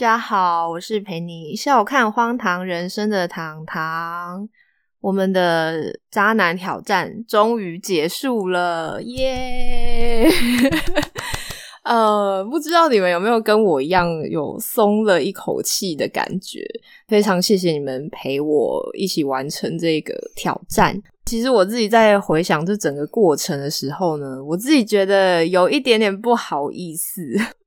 大家好，我是陪你笑看荒唐人生的糖糖。我们的渣男挑战终于结束了，耶！呃，不知道你们有没有跟我一样有松了一口气的感觉？非常谢谢你们陪我一起完成这个挑战。其实我自己在回想这整个过程的时候呢，我自己觉得有一点点不好意思。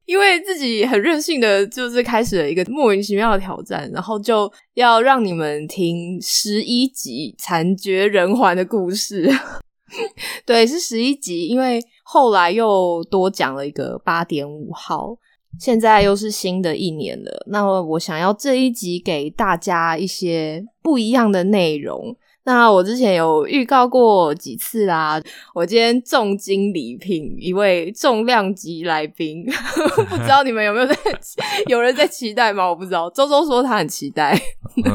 因为自己很任性的，就是开始了一个莫名其妙的挑战，然后就要让你们听十一集惨绝人寰的故事。对，是十一集，因为后来又多讲了一个八点五号，现在又是新的一年了。那我想要这一集给大家一些不一样的内容。那我之前有预告过几次啦，我今天重金礼聘一位重量级来宾，不知道你们有没有在 有人在期待吗？我不知道，周周说他很期待，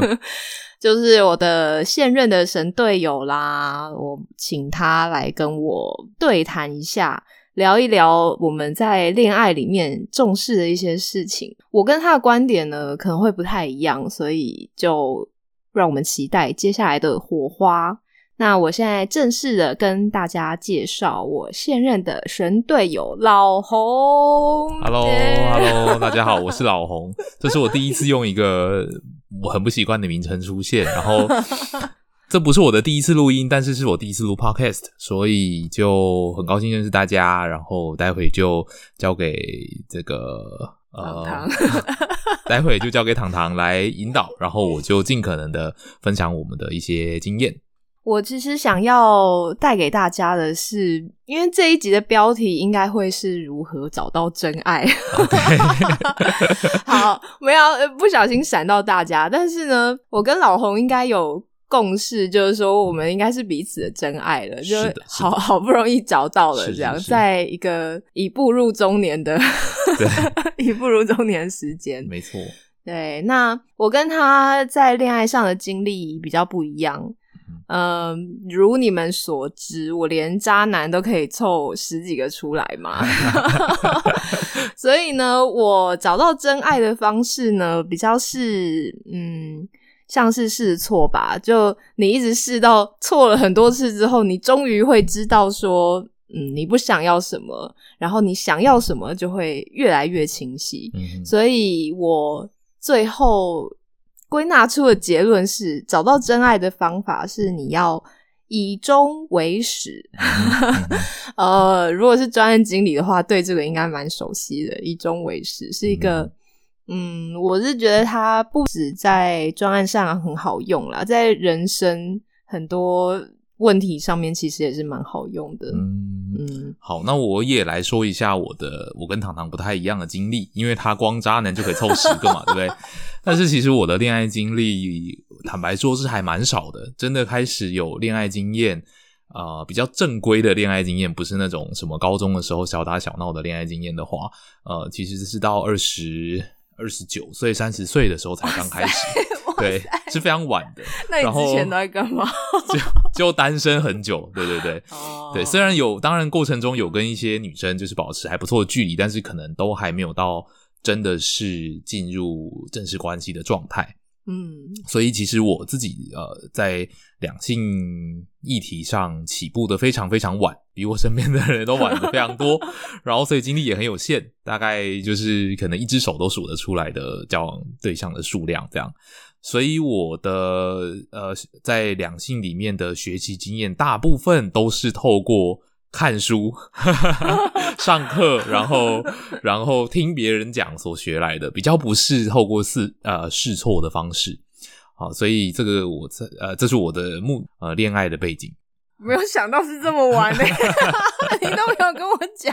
就是我的现任的神队友啦，我请他来跟我对谈一下，聊一聊我们在恋爱里面重视的一些事情。我跟他的观点呢可能会不太一样，所以就。让我们期待接下来的火花。那我现在正式的跟大家介绍我现任的神队友老红。Hello，Hello，大家好，我是 老红。这是我第一次用一个我很不习惯的名称出现，然后 这不是我的第一次录音，但是是我第一次录 Podcast，所以就很高兴认识大家。然后待会就交给这个。呃，待会就交给糖糖来引导，然后我就尽可能的分享我们的一些经验。我其实想要带给大家的是，因为这一集的标题应该会是如何找到真爱。好，没有不小心闪到大家，但是呢，我跟老红应该有。共识就是说，我们应该是彼此的真爱了，就好好不容易找到了这样，在一个已步入中年的，已步入中年时间，没错。对，那我跟他在恋爱上的经历比较不一样。嗯，如你们所知，我连渣男都可以凑十几个出来嘛。所以呢，我找到真爱的方式呢，比较是嗯。像是试错吧，就你一直试到错了很多次之后，你终于会知道说，嗯，你不想要什么，然后你想要什么就会越来越清晰。所以我最后归纳出的结论是，找到真爱的方法是你要以终为始。呃，如果是专业经理的话，对这个应该蛮熟悉的。以终为始是一个。嗯，我是觉得它不止在专案上很好用啦，在人生很多问题上面其实也是蛮好用的。嗯嗯，好，那我也来说一下我的我跟糖糖不太一样的经历，因为他光渣男就可以凑十个嘛，对不对？但是其实我的恋爱经历，坦白说是还蛮少的。真的开始有恋爱经验啊，比较正规的恋爱经验，不是那种什么高中的时候小打小闹的恋爱经验的话，呃，其实是到二十。二十九岁、三十岁的时候才刚开始，对，是非常晚的。那你之前都在干嘛？就就单身很久，对对对，对。虽然有，当然过程中有跟一些女生就是保持还不错的距离，但是可能都还没有到真的是进入正式关系的状态。嗯，所以其实我自己呃，在两性议题上起步的非常非常晚，比我身边的人都晚的非常多，然后所以经历也很有限，大概就是可能一只手都数得出来的交往对象的数量这样。所以我的呃，在两性里面的学习经验，大部分都是透过。看书、上课，然后 然后听别人讲所学来的，比较不是透过试呃试错的方式，好，所以这个我这呃这是我的目呃恋爱的背景。没有想到是这么玩的，你都没有跟我讲。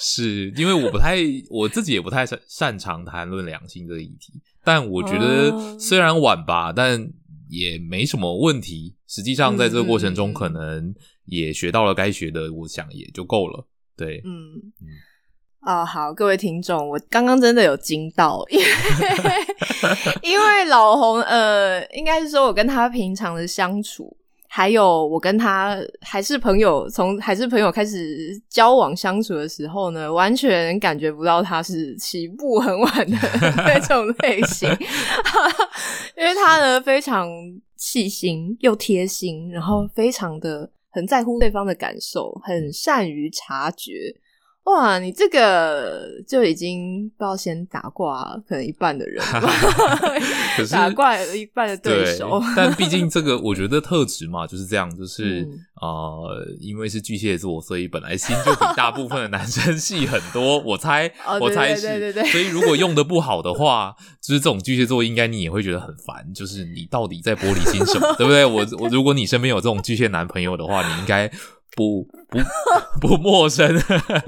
是因为我不太我自己也不太擅擅长谈论两性这个议题，但我觉得虽然晚吧，但也没什么问题。实际上在这个过程中，可能。也学到了该学的，我想也就够了。对，嗯。嗯，哦，好，各位听众，我刚刚真的有惊到，因为 因为老红，呃，应该是说我跟他平常的相处，还有我跟他还是朋友，从还是朋友开始交往相处的时候呢，完全感觉不到他是起步很晚的那种类型，因为他呢非常细心又贴心，然后非常的很在乎对方的感受，很善于察觉。哇，你这个就已经不知道先打挂可能一半的人，可是打挂一半的对手。但毕竟这个我觉得特质嘛就是这样，就是呃，因为是巨蟹座，所以本来心就比大部分的男生细很多。我猜，我猜是，所以如果用的不好的话，就是这种巨蟹座应该你也会觉得很烦。就是你到底在玻璃心什么，对不对？我我如果你身边有这种巨蟹男朋友的话，你应该。不不不陌生，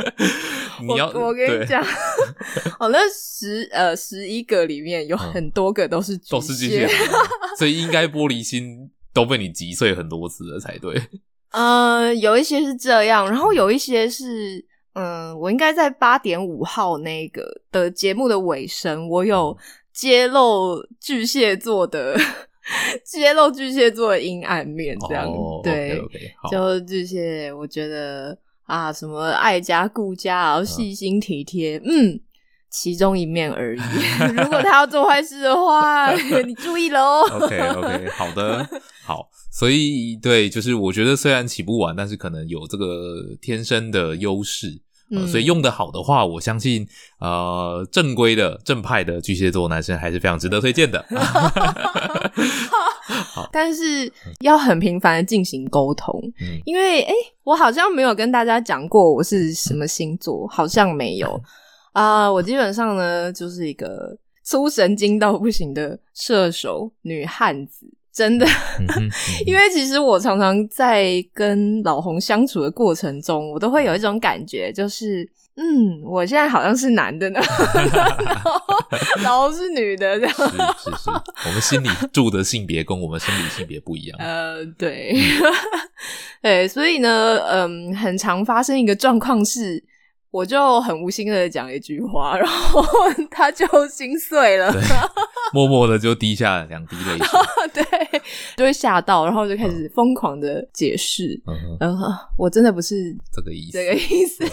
你要我跟你讲，哦，那十呃十一个里面有很多个都是都是巨蟹，所以应该玻璃心都被你击碎很多次了才对。嗯，有一些是这样，然后有一些是，嗯，我应该在八点五号那个的节目的尾声，我有揭露巨蟹座的。揭露巨蟹座的阴暗面，这样对，就巨蟹，我觉得啊，什么爱家顾家，然后细心体贴，嗯，其中一面而已。如果他要做坏事的话，你注意了哦。OK OK，好的，好，所以对，就是我觉得虽然起不晚，但是可能有这个天生的优势。所以用的好的话，我相信，呃，正规的正派的巨蟹座男生还是非常值得推荐的。好，但是要很频繁的进行沟通，因为哎，我好像没有跟大家讲过我是什么星座，好像没有 啊。我基本上呢，就是一个粗神经到不行的射手女汉子。真的，因为其实我常常在跟老红相处的过程中，我都会有一种感觉，就是嗯，我现在好像是男的呢，老红是女的，这样。是是是，我们心里住的性别跟我们生理性别不一样。呃，对，对，所以呢，嗯，很常发生一个状况是。我就很无心的讲一句话，然后 他就心碎了，默默的就滴下两滴泪水，对，就会吓到，然后就开始疯狂的解释，嗯，我真的不是这个意思，这个意思，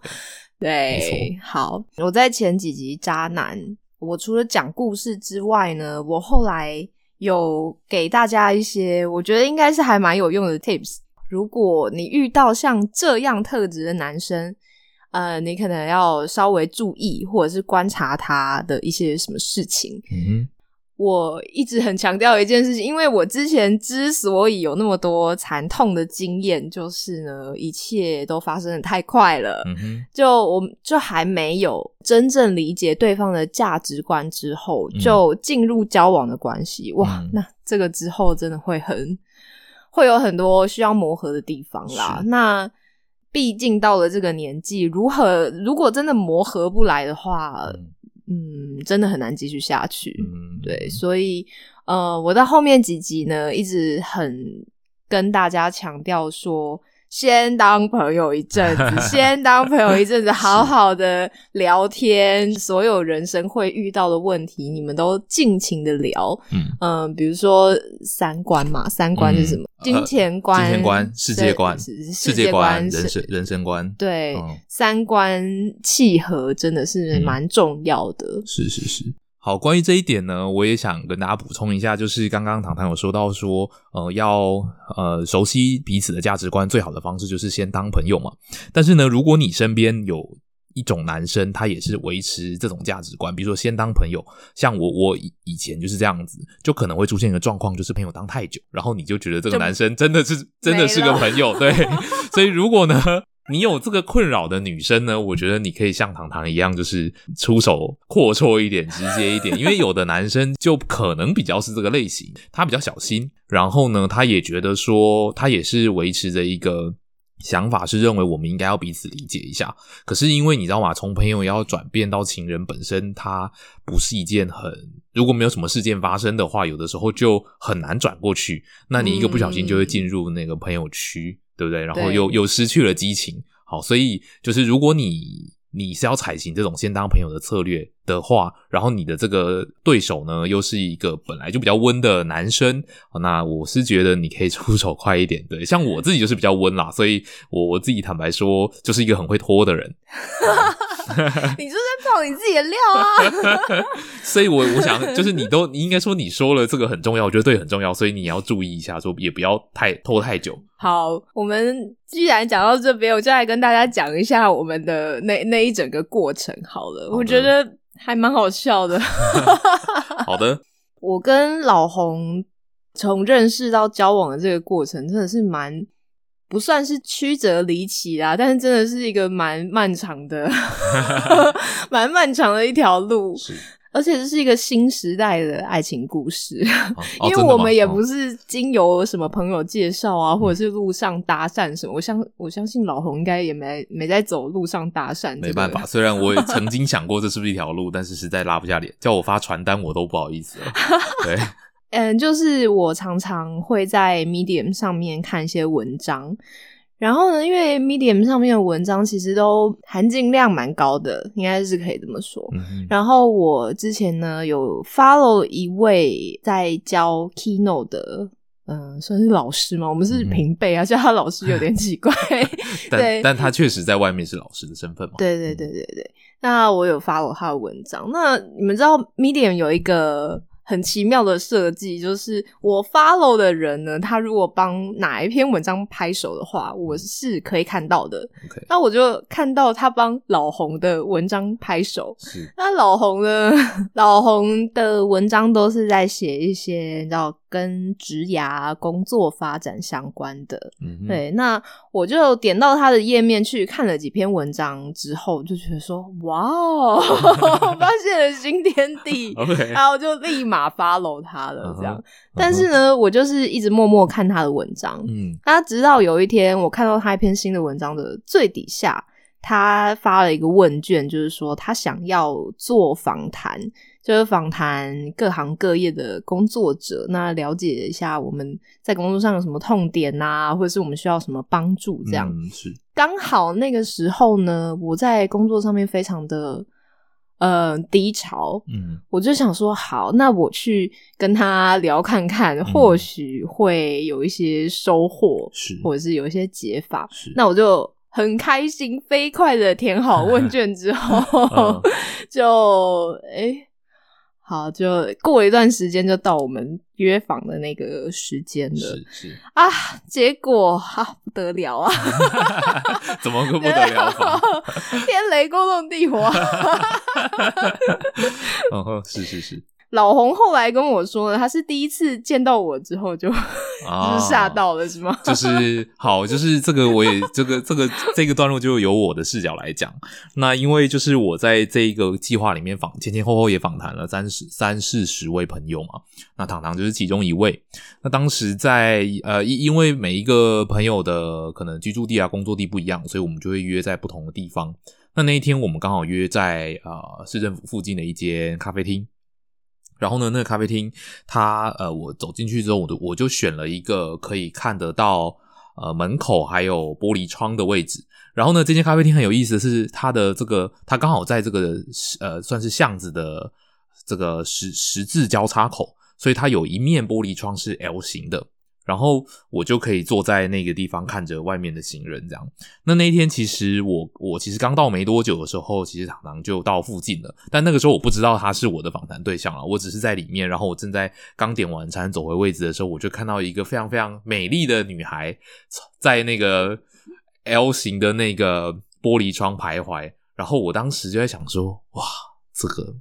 对，好，我在前几集渣男，我除了讲故事之外呢，我后来有给大家一些我觉得应该是还蛮有用的 tips，如果你遇到像这样特质的男生。呃，你可能要稍微注意，或者是观察他的一些什么事情。嗯，我一直很强调一件事情，因为我之前之所以有那么多惨痛的经验，就是呢，一切都发生的太快了。就我就还没有真正理解对方的价值观之后，就进入交往的关系。哇，那这个之后真的会很会有很多需要磨合的地方啦。那毕竟到了这个年纪，如何如果真的磨合不来的话，嗯，真的很难继续下去。对，所以呃，我到后面几集呢，一直很跟大家强调说。先当朋友一阵子，先当朋友一阵子，好好的聊天，所有人生会遇到的问题，你们都尽情的聊。嗯嗯，比如说三观嘛，三观是什么？金钱观、金钱观、世界观、世界观、人生人生观。对，三观契合真的是蛮重要的。是是是。好，关于这一点呢，我也想跟大家补充一下，就是刚刚糖糖有说到说，呃，要呃熟悉彼此的价值观，最好的方式就是先当朋友嘛。但是呢，如果你身边有一种男生，他也是维持这种价值观，比如说先当朋友，像我，我以前就是这样子，就可能会出现一个状况，就是朋友当太久，然后你就觉得这个男生真的是真的是个朋友，对。所以如果呢？你有这个困扰的女生呢？我觉得你可以像糖糖一样，就是出手阔绰一点、直接一点。因为有的男生就可能比较是这个类型，他比较小心，然后呢，他也觉得说，他也是维持着一个想法，是认为我们应该要彼此理解一下。可是因为你知道吗？从朋友要转变到情人，本身它不是一件很……如果没有什么事件发生的话，有的时候就很难转过去。那你一个不小心就会进入那个朋友区。对不对？然后又又失去了激情，好，所以就是如果你你是要采行这种先当朋友的策略，的话，然后你的这个对手呢，又是一个本来就比较温的男生，那我是觉得你可以出手快一点。对，像我自己就是比较温啦，所以我我自己坦白说，就是一个很会拖的人。你就在爆你自己的料啊！所以，我我想就是你都你应该说你说了这个很重要，我觉得对很重要，所以你要注意一下，说也不要太拖太久。好，我们既然讲到这边，我就来跟大家讲一下我们的那那一整个过程。好了，我觉得还蛮好笑的。好的，我跟老洪从认识到交往的这个过程，真的是蛮。不算是曲折离奇啦，但是真的是一个蛮漫长的、蛮漫长的一条路，而且这是一个新时代的爱情故事，因为我们也不是经由什么朋友介绍啊，或者是路上搭讪什么。我相我相信老洪应该也没没在走路上搭讪。没办法，虽然我也曾经想过这是不是一条路，但是实在拉不下脸，叫我发传单我都不好意思了。对。嗯，就是我常常会在 Medium 上面看一些文章，然后呢，因为 Medium 上面的文章其实都含金量蛮高的，应该是可以这么说。然后我之前呢有 follow 一位在教 Keynote 的，嗯，算是老师嘛，我们是平辈啊，叫他老师有点奇怪。但，但他确实在外面是老师的身份嘛。对对对对对。那我有 follow 他的文章，那你们知道 Medium 有一个。很奇妙的设计，就是我 follow 的人呢，他如果帮哪一篇文章拍手的话，我是可以看到的。那我就看到他帮老红的文章拍手。那老红呢，老红的文章都是在写一些叫跟职涯工作发展相关的。对，那我就点到他的页面去看了几篇文章之后，就觉得说，哇哦，发现了新天地。然后就立马。follow 他了，这样，但是呢，我就是一直默默看他的文章，嗯，他直到有一天，我看到他一篇新的文章的最底下，他发了一个问卷，就是说他想要做访谈，就是访谈各行各业的工作者，那了解一下我们在工作上有什么痛点呐，或者是我们需要什么帮助，这样是刚好那个时候呢，我在工作上面非常的。呃，低潮，嗯，我就想说，好，那我去跟他聊看看，或许会有一些收获，是，或者是有一些解法，是。那我就很开心，飞快的填好问卷之后 就，哎。好，就过一段时间就到我们约访的那个时间了。是是啊，结果啊不得了啊！怎么个不得了？天雷勾动地火。哦，是是是。老洪后来跟我说了，他是第一次见到我之后就 就是吓到了，是吗？就是 好，就是这个我也这个这个这个段落就由我的视角来讲。那因为就是我在这一个计划里面访前前后后也访谈了三十三四十位朋友嘛，那糖糖就是其中一位。那当时在呃因因为每一个朋友的可能居住地啊工作地不一样，所以我们就会约在不同的地方。那那一天我们刚好约在啊市政府附近的一间咖啡厅。然后呢，那个咖啡厅，它呃，我走进去之后，我就我就选了一个可以看得到呃门口还有玻璃窗的位置。然后呢，这间咖啡厅很有意思的是，它的这个它刚好在这个呃算是巷子的这个十十字交叉口，所以它有一面玻璃窗是 L 型的。然后我就可以坐在那个地方看着外面的行人，这样。那那一天其实我我其实刚到没多久的时候，其实糖糖就到附近了。但那个时候我不知道他是我的访谈对象了，我只是在里面。然后我正在刚点完餐走回位置的时候，我就看到一个非常非常美丽的女孩在那个 L 型的那个玻璃窗徘徊。然后我当时就在想说，哇，这个。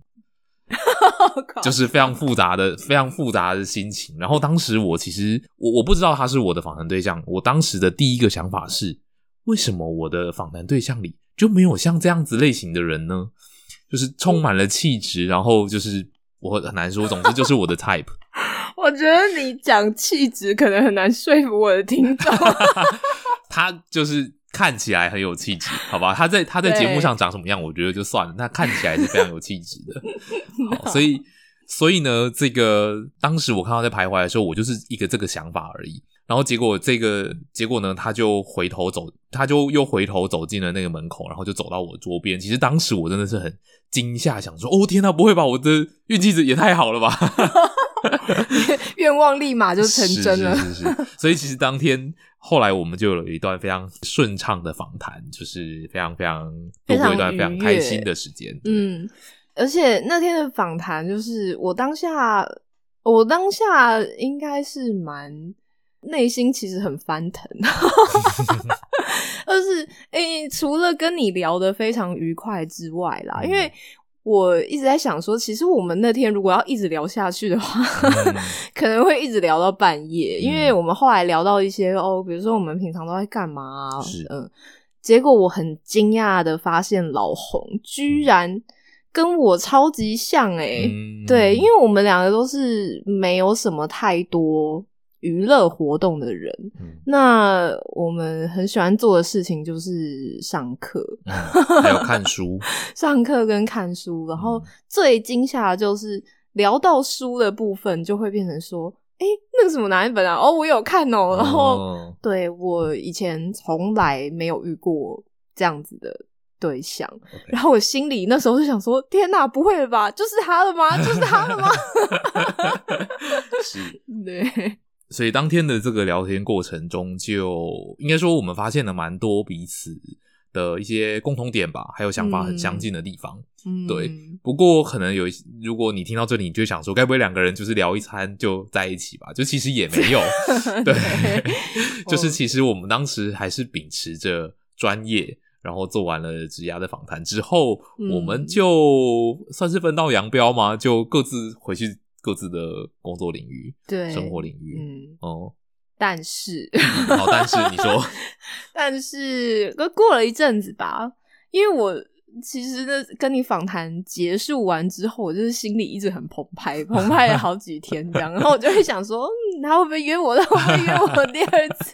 就是非常复杂的、非常复杂的心情。然后当时我其实我我不知道他是我的访谈对象。我当时的第一个想法是：为什么我的访谈对象里就没有像这样子类型的人呢？就是充满了气质，然后就是我很难说，总之就是我的 type。我觉得你讲气质可能很难说服我的听众。他就是。看起来很有气质，好吧？他在他在节目上长什么样，我觉得就算了。他看起来是非常有气质的，好，所以所以呢，这个当时我看到在徘徊的时候，我就是一个这个想法而已。然后结果这个结果呢，他就回头走，他就又回头走进了那个门口，然后就走到我桌边。其实当时我真的是很惊吓，想说：“哦天呐，不会吧？我的运气也太好了吧！” 愿望立马就成真了。是是是。所以其实当天后来我们就有一段非常顺畅的访谈，就是非常非常度过一段非常开心的时间。嗯，而且那天的访谈，就是我当下，我当下应该是蛮。内心其实很翻腾，就是诶，除了跟你聊得非常愉快之外啦，因为我一直在想说，其实我们那天如果要一直聊下去的话，可能会一直聊到半夜，因为我们后来聊到一些哦，比如说我们平常都在干嘛，嗯，结果我很惊讶的发现老红居然跟我超级像诶，对，因为我们两个都是没有什么太多。娱乐活动的人，那我们很喜欢做的事情就是上课，还有看书。上课跟看书，然后最惊吓的就是聊到书的部分，就会变成说：“哎，那个什么哪一本啊？哦，我有看哦。”然后，对我以前从来没有遇过这样子的对象，然后我心里那时候就想说：“天哪，不会了吧？就是他了吗？就是他了吗？” 是，对。所以当天的这个聊天过程中，就应该说我们发现了蛮多彼此的一些共同点吧，还有想法很相近的地方。对，不过可能有，如果你听到这里，你就想说，该不会两个人就是聊一餐就在一起吧？就其实也没有，对，就是其实我们当时还是秉持着专业，然后做完了职涯的访谈之后，我们就算是分道扬镳嘛，就各自回去。各自的工作领域，对生活领域，嗯哦，但是，好，但是你说，但是过了一阵子吧，因为我其实呢，跟你访谈结束完之后，我就是心里一直很澎湃，澎湃了好几天这样，然后我就会想说，嗯，他会不会约我？他会不会约我第二次？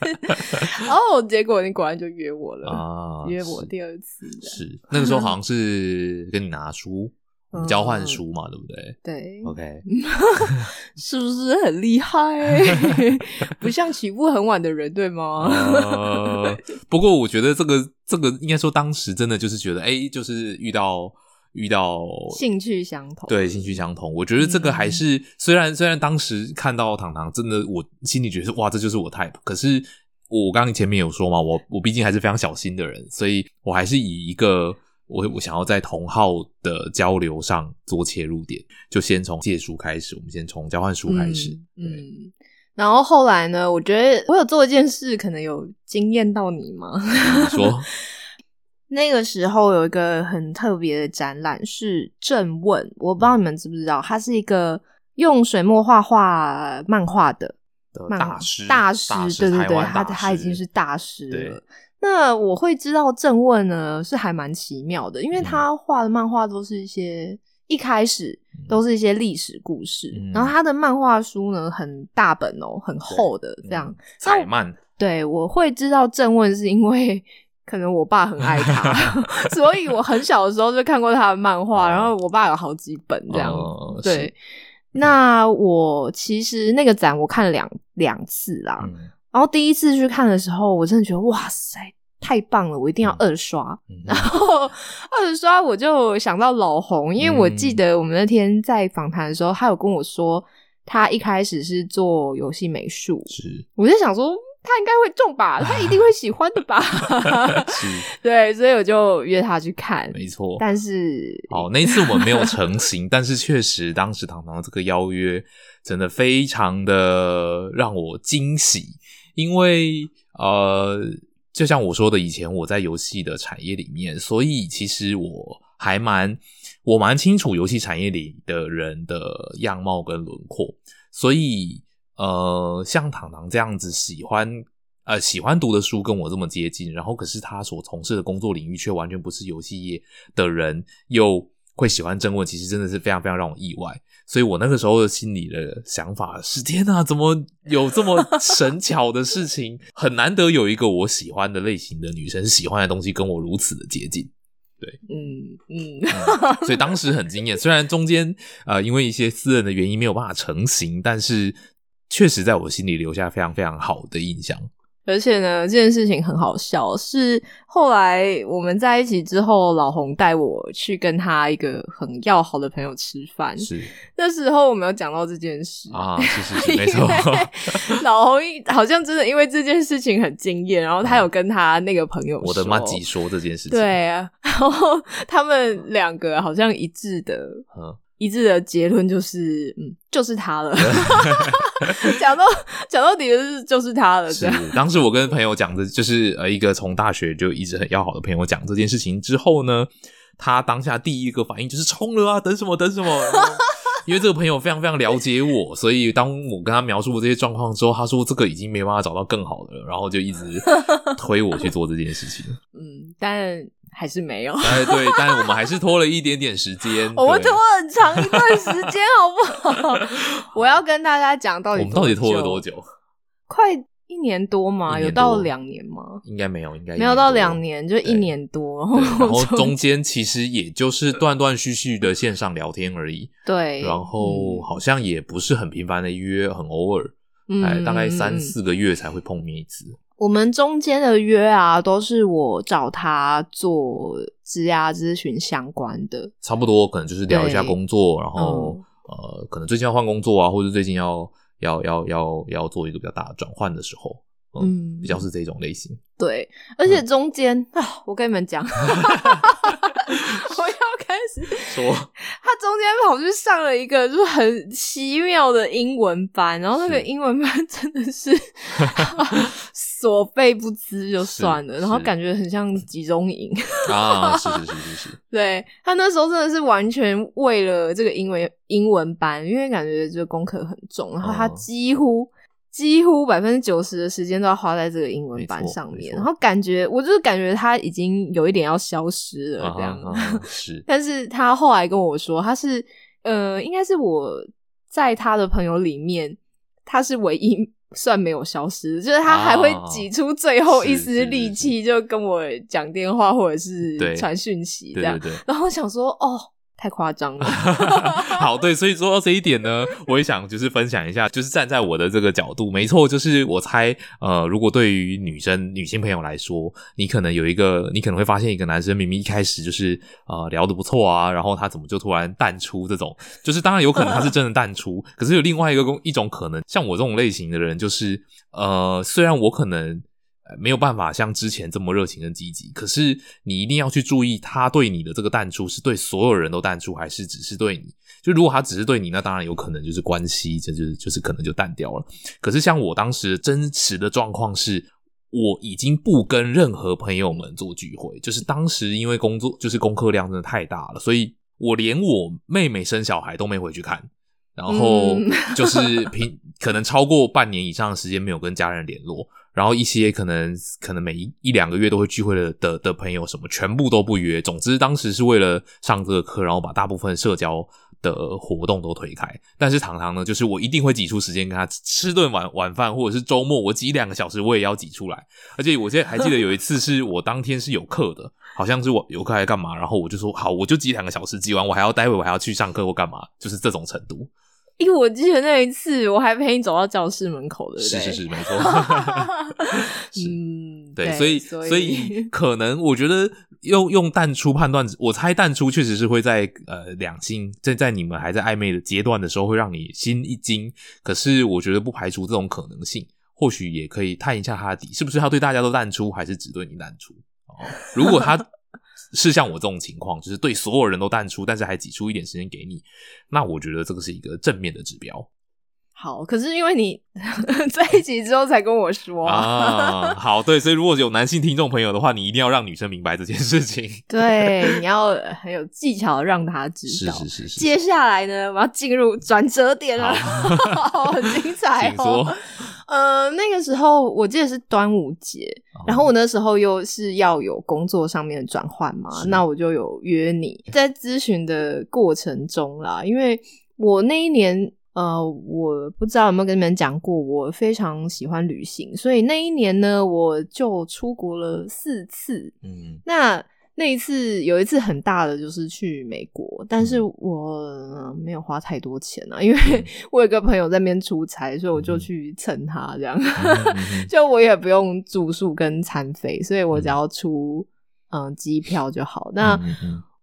然 后，结果你果然就约我了啊，约我第二次，是那个时候好像是跟你拿书。交换书嘛，对不对？对，OK，是不是很厉害？不像起步很晚的人，对吗？不过我觉得这个这个应该说当时真的就是觉得，哎，就是遇到遇到兴趣相同，对，兴趣相同。我觉得这个还是虽然虽然当时看到糖糖，真的我心里觉得哇，这就是我 type。可是我刚刚前面有说嘛，我我毕竟还是非常小心的人，所以我还是以一个。我我想要在同号的交流上做切入点，就先从借书开始。我们先从交换书开始。嗯，然后后来呢？我觉得我有做一件事，可能有惊艳到你吗？说那个时候有一个很特别的展览是正问，我不知道你们知不知道，他是一个用水墨画画漫画的大师，大师，对对对，他他已经是大师了。那我会知道正问呢，是还蛮奇妙的，因为他画的漫画都是一些一开始都是一些历史故事，然后他的漫画书呢很大本哦，很厚的这样。彩漫。对，我会知道正问是因为可能我爸很爱他，所以我很小的时候就看过他的漫画，然后我爸有好几本这样。对，那我其实那个展我看了两两次啦。然后第一次去看的时候，我真的觉得哇塞，太棒了！我一定要二刷。然后二刷，我就想到老红，因为我记得我们那天在访谈的时候，他有跟我说，他一开始是做游戏美术。是，我就想说，他应该会中吧，他一定会喜欢的吧。是，对，所以我就约他去看。没错，但是哦，那一次我们没有成型，但是确实当时糖糖这个邀约真的非常的让我惊喜。因为呃，就像我说的，以前我在游戏的产业里面，所以其实我还蛮我蛮清楚游戏产业里的人的样貌跟轮廓。所以呃，像糖糖这样子喜欢呃喜欢读的书跟我这么接近，然后可是他所从事的工作领域却完全不是游戏业的人，又会喜欢征问，其实真的是非常非常让我意外。所以我那个时候的心里的想法是：天哪，怎么有这么神巧的事情？很难得有一个我喜欢的类型的女生喜欢的东西跟我如此的接近。对，嗯嗯，所以当时很惊艳。虽然中间呃因为一些私人的原因没有办法成型，但是确实在我心里留下非常非常好的印象。而且呢，这件事情很好笑，是后来我们在一起之后，老洪带我去跟他一个很要好的朋友吃饭。是那时候我们有讲到这件事啊，是是是，没错。老洪好像真的因为这件事情很惊艳，然后他有跟他那个朋友，我的妈吉说这件事情，对啊，然后他们两个好像一致的，嗯。一致的结论就是，嗯，就是他了。讲到讲到底就是就是他了。是，当时我跟朋友讲的，就是呃，一个从大学就一直很要好的朋友讲这件事情之后呢，他当下第一个反应就是冲了啊，等什么等什么？因为这个朋友非常非常了解我，所以当我跟他描述这些状况之后，他说这个已经没办法找到更好的了，然后就一直推我去做这件事情。嗯，但。还是没有，哎，对，但我们还是拖了一点点时间。我们拖很长一段时间，好不好？我要跟大家讲，到底我们到底拖了多久？快一年多吗？有到两年吗？应该没有，应该没有到两年，就一年多。然后中间其实也就是断断续续的线上聊天而已。对，然后好像也不是很频繁的约，很偶尔，哎，大概三四个月才会碰面一次。我们中间的约啊，都是我找他做职涯咨询相关的，差不多可能就是聊一下工作，然后呃，可能最近要换工作啊，或者最近要要要要要做一个比较大的转换的时候，嗯，比较是这种类型。对，而且中间啊，我跟你们讲。开始。说，他中间跑去上了一个就是很奇妙的英文班，然后那个英文班真的是 所费不知就算了，然后感觉很像集中营。啊！是是是是是，对他那时候真的是完全为了这个英文英文班，因为感觉这个功课很重，然后他几乎。几乎百分之九十的时间都要花在这个英文班上面，然后感觉我就是感觉他已经有一点要消失了这样。是，但是他后来跟我说，他是呃，应该是我在他的朋友里面，他是唯一算没有消失，就是他还会挤出最后一丝力气，就跟我讲电话或者是传讯息这样。然后想说，哦。太夸张了，好对，所以说到这一点呢，我也想就是分享一下，就是站在我的这个角度，没错，就是我猜，呃，如果对于女生、女性朋友来说，你可能有一个，你可能会发现一个男生明明一开始就是呃聊的不错啊，然后他怎么就突然淡出？这种就是当然有可能他是真的淡出，可是有另外一个一种可能，像我这种类型的人，就是呃，虽然我可能。没有办法像之前这么热情跟积极，可是你一定要去注意，他对你的这个淡出是对所有人都淡出，还是只是对你？就如果他只是对你，那当然有可能就是关系，这就是就是可能就淡掉了。可是像我当时真实的状况是，我已经不跟任何朋友们做聚会，就是当时因为工作就是功课量真的太大了，所以我连我妹妹生小孩都没回去看，然后就是平可能超过半年以上的时间没有跟家人联络。然后一些可能可能每一一两个月都会聚会的的的朋友，什么全部都不约。总之，当时是为了上这个课，然后把大部分社交的活动都推开。但是糖糖呢，就是我一定会挤出时间跟他吃顿晚 晚饭，或者是周末我挤两个小时，我也要挤出来。而且我现在还记得有一次是我当天是有课的，好像是我有课还干嘛，然后我就说好，我就挤两个小时，挤完我还要待会我还要去上课或干嘛，就是这种程度。因为我记得那一次，我还陪你走到教室门口的，是是是，没错。嗯，对，所以所以 可能我觉得用用淡出判断，我猜淡出确实是会在呃两性在在你们还在暧昧的阶段的时候，会让你心一惊。可是我觉得不排除这种可能性，或许也可以探一下他的底，是不是他对大家都淡出，还是只对你淡出？哦，如果他。是像我这种情况，就是对所有人都淡出，但是还挤出一点时间给你，那我觉得这个是一个正面的指标。好，可是因为你 在一起之后才跟我说啊，好，对，所以如果有男性听众朋友的话，你一定要让女生明白这件事情。对，你要很有技巧让她知道。是是是。接下来呢，我要进入转折点了，很精彩。请说。呃，那个时候我记得是端午节，然后我那时候又是要有工作上面的转换嘛，那我就有约你在咨询的过程中啦，因为我那一年呃，我不知道有没有跟你们讲过，我非常喜欢旅行，所以那一年呢，我就出国了四次。嗯，那那一次有一次很大的就是去美国，但是我没有花太多钱啊，因为 我有个朋友在那边出差，所以我就去蹭他这样，就我也不用住宿跟餐费，所以我只要出嗯机票就好。那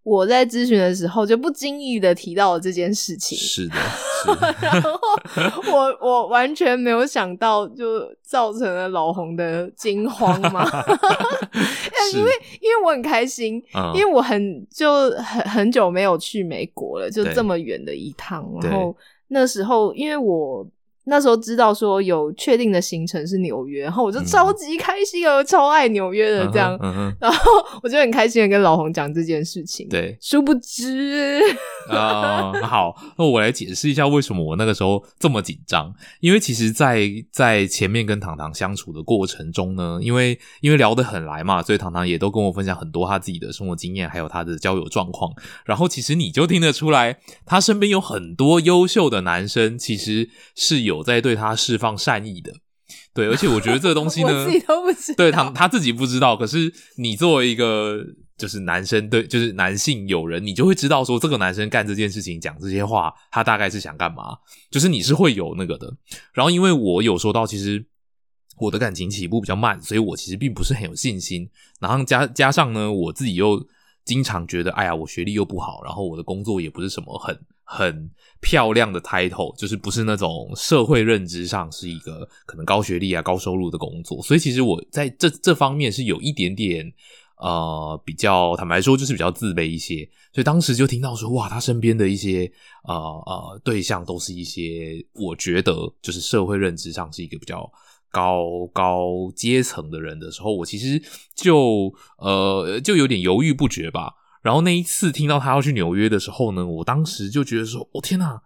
我在咨询的时候就不经意的提到了这件事情，是的，然后我我完全没有想到，就造成了老红的惊慌嘛。因为因为我很开心，因为我很就很很久没有去美国了，就这么远的一趟。然后那时候因为我。那时候知道说有确定的行程是纽约，然后我就超级开心哦，超爱纽约的这样，然后我就很开心的跟老洪讲这件事情。对，殊不知 啊，好，那我来解释一下为什么我那个时候这么紧张。因为其实，在在前面跟糖糖相处的过程中呢，因为因为聊得很来嘛，所以糖糖也都跟我分享很多他自己的生活经验，还有他的交友状况。然后其实你就听得出来，他身边有很多优秀的男生，其实是有。有在对他释放善意的，对，而且我觉得这个东西呢，自己都不知道，对他他自己不知道。可是你作为一个就是男生，对，就是男性友人，你就会知道说，这个男生干这件事情、讲这些话，他大概是想干嘛？就是你是会有那个的。然后，因为我有说到，其实我的感情起步比较慢，所以我其实并不是很有信心。然后加加上呢，我自己又经常觉得，哎呀，我学历又不好，然后我的工作也不是什么很。很漂亮的 title，就是不是那种社会认知上是一个可能高学历啊、高收入的工作，所以其实我在这这方面是有一点点呃比较坦白说，就是比较自卑一些。所以当时就听到说，哇，他身边的一些呃呃对象都是一些我觉得就是社会认知上是一个比较高高阶层的人的时候，我其实就呃就有点犹豫不决吧。然后那一次听到他要去纽约的时候呢，我当时就觉得说：“我天哪，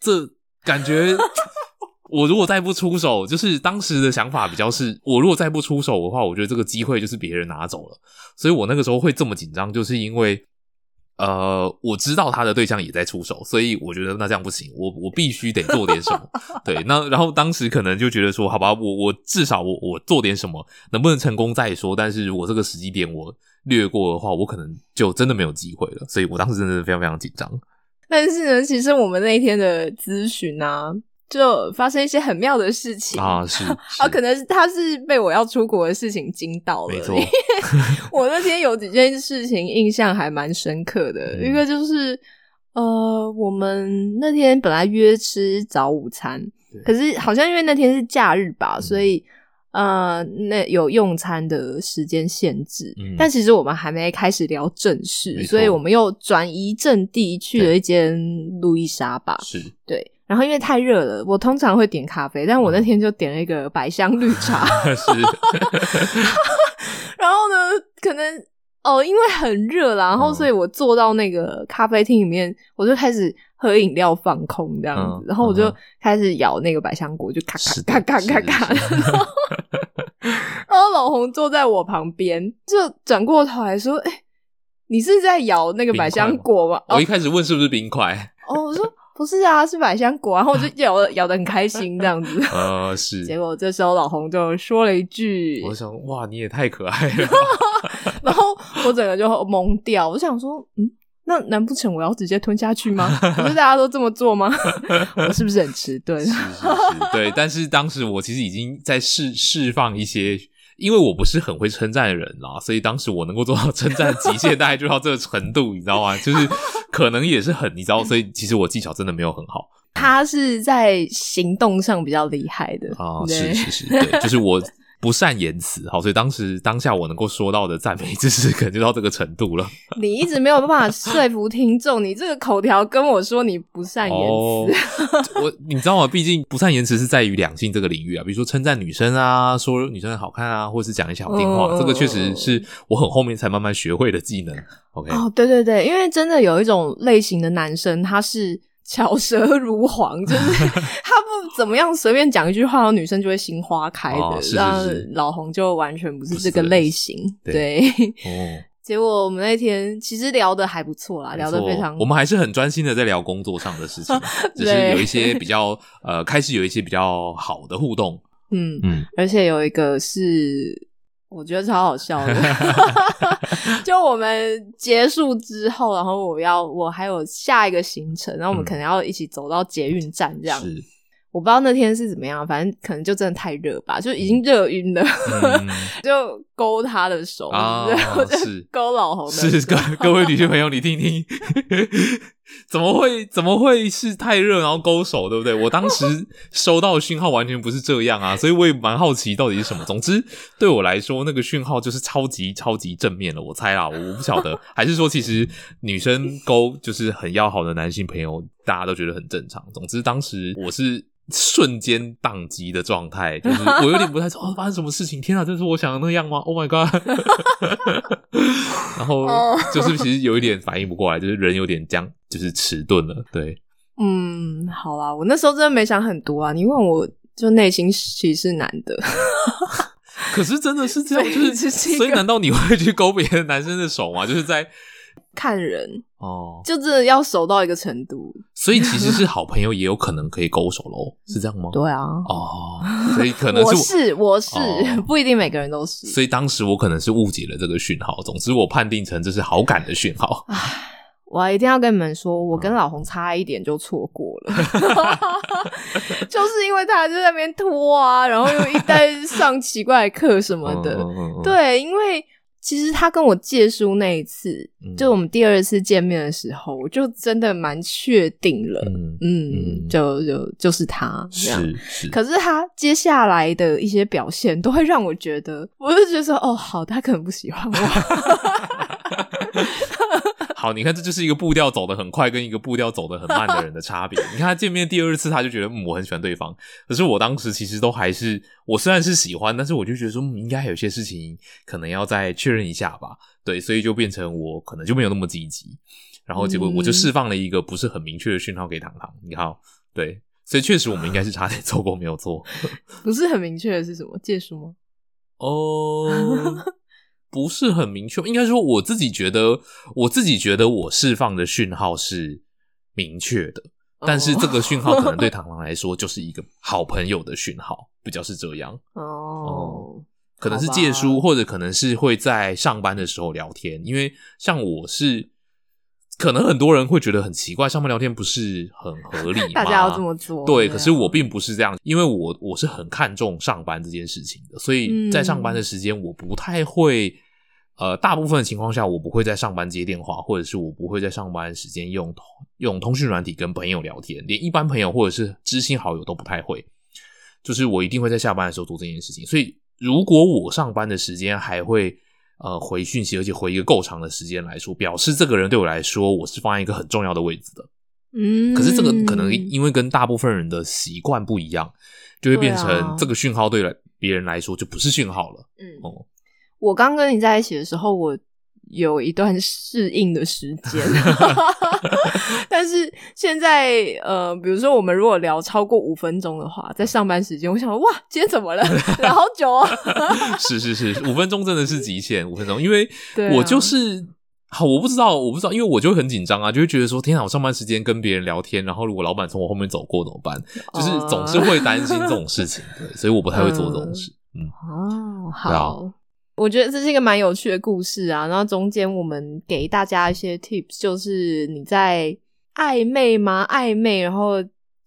这感觉 我如果再不出手，就是当时的想法比较是，我如果再不出手的话，我觉得这个机会就是别人拿走了。所以我那个时候会这么紧张，就是因为呃，我知道他的对象也在出手，所以我觉得那这样不行，我我必须得做点什么。对，那然后当时可能就觉得说，好吧，我我至少我我做点什么，能不能成功再说。但是我这个时机点我。略过的话，我可能就真的没有机会了，所以我当时真的是非常非常紧张。但是呢，其实我们那一天的咨询啊，就发生一些很妙的事情。啊，是 啊，可能是他是被我要出国的事情惊到了。没错，我那天有几件事情印象还蛮深刻的，一个就是呃，我们那天本来约吃早午餐，可是好像因为那天是假日吧，所以。呃，那有用餐的时间限制，但其实我们还没开始聊正事，所以我们又转移阵地去了一间路易莎吧。是。对，然后因为太热了，我通常会点咖啡，但我那天就点了一个百香绿茶。是，然后呢，可能哦，因为很热啦，然后所以我坐到那个咖啡厅里面，我就开始。喝饮料放空这样子，然后我就开始咬那个百香果，就咔咔咔咔咔咔。然后老红坐在我旁边，就转过头来说：“哎，你是在咬那个百香果吗？”我一开始问是不是冰块，哦，我说不是啊，是百香果。然后我就 咬了咬的很开心这样子。呃，是。结果这时候老红就说了一句：“我想，哇，你也太可爱了。”然后我整个就懵掉，我想说，嗯。那难不成我要直接吞下去吗？不是大家都这么做吗？我是不是很迟钝？是是是，对。但是当时我其实已经在释释放一些，因为我不是很会称赞的人啦，所以当时我能够做到称赞极限，大概就到这个程度，你知道吗？就是可能也是很，你知道，所以其实我技巧真的没有很好。他是在行动上比较厉害的啊，是是是，对，就是我。不善言辞，好，所以当时当下我能够说到的赞美之词，可能就到这个程度了。你一直没有办法说服听众，你这个口条跟我说你不善言辞，我你知道吗？毕竟不善言辞是在于两性这个领域啊，比如说称赞女生啊，说女生好看啊，或是讲一些好听话，这个确实是我很后面才慢慢学会的技能。OK，哦，对对对，因为真的有一种类型的男生，他是。巧舌如簧，就是他不怎么样，随便讲一句话，女生就会心花开的。让老红就完全不是这个类型。对，哦，结果我们那天其实聊的还不错啦，聊的非常。我们还是很专心的在聊工作上的事情，只是有一些比较呃，开始有一些比较好的互动。嗯嗯，而且有一个是我觉得超好笑的。就我们结束之后，然后我要我还有下一个行程，然后我们可能要一起走到捷运站这样。是，我不知道那天是怎么样，反正可能就真的太热吧，就已经热晕了，就勾他的手，然后就是勾老红的。是各各位女性朋友，你听听。怎么会怎么会是太热然后勾手对不对？我当时收到的讯号完全不是这样啊，所以我也蛮好奇到底是什么。总之对我来说，那个讯号就是超级超级正面了。我猜啦，我不晓得，还是说其实女生勾就是很要好的男性朋友，大家都觉得很正常。总之当时我是。瞬间宕机的状态，就是我有点不太哦，发生什么事情？天啊，这是我想的那样吗？Oh my god！然后就是其实有一点反应不过来，就是人有点僵，就是迟钝了。对，嗯，好啊，我那时候真的没想很多啊。你问我就内心其实是男的，可是真的是这样，就是所以难道你会去勾别的男生的手吗？就是在。看人哦，就真的要熟到一个程度，所以其实是好朋友也有可能可以勾手喽，是这样吗？对啊，哦，所以可能是我是我是不一定每个人都是，所以当时我可能是误解了这个讯号，总之我判定成这是好感的讯号。我一定要跟你们说，我跟老红差一点就错过了 就是因为他就在那边拖啊，然后又一再 上奇怪课什么的，对，因为。其实他跟我借书那一次，就我们第二次见面的时候，我就真的蛮确定了，嗯，就就就是他这样。可是他接下来的一些表现，都会让我觉得，我就觉得说，哦，好，他可能不喜欢我。好，你看，这就是一个步调走得很快跟一个步调走得很慢的人的差别。你看他见面第二次，他就觉得嗯，我很喜欢对方。可是我当时其实都还是，我虽然是喜欢，但是我就觉得说，应该有些事情可能要再确认一下吧。对，所以就变成我可能就没有那么积极。然后结果我就释放了一个不是很明确的讯号给糖糖。你好，对，所以确实我们应该是差点错过，没有错。不是很明确的是什么？借书吗？哦。不是很明确，应该说我自己觉得，我自己觉得我释放的讯号是明确的，但是这个讯号可能对螳螂来说就是一个好朋友的讯号，比较是这样。哦，可能是借书，或者可能是会在上班的时候聊天，因为像我是。可能很多人会觉得很奇怪，上班聊天不是很合理吗？大家要这么做，对。可是我并不是这样，因为我我是很看重上班这件事情的，所以在上班的时间，我不太会，呃，大部分的情况下，我不会在上班接电话，或者是我不会在上班时间用用通讯软体跟朋友聊天，连一般朋友或者是知心好友都不太会。就是我一定会在下班的时候做这件事情，所以如果我上班的时间还会。呃，回讯息，而且回一个够长的时间来说，表示这个人对我来说，我是放在一个很重要的位置的。嗯，可是这个可能因为跟大部分人的习惯不一样，就会变成这个讯号对了别人来说就不是讯号了。嗯，哦，我刚跟你在一起的时候，我。有一段适应的时间，但是现在呃，比如说我们如果聊超过五分钟的话，在上班时间，我想哇，今天怎么了？聊好久哦。是是是，五分钟真的是极限，五分钟，因为我就是好，我不知道，我不知道，因为我就很紧张啊，就会觉得说，天啊，我上班时间跟别人聊天，然后如果老板从我后面走过怎么办？就是总是会担心这种事情，对，所以我不太会做这种事。嗯，哦，好。我觉得这是一个蛮有趣的故事啊，然后中间我们给大家一些 tips，就是你在暧昧吗？暧昧，然后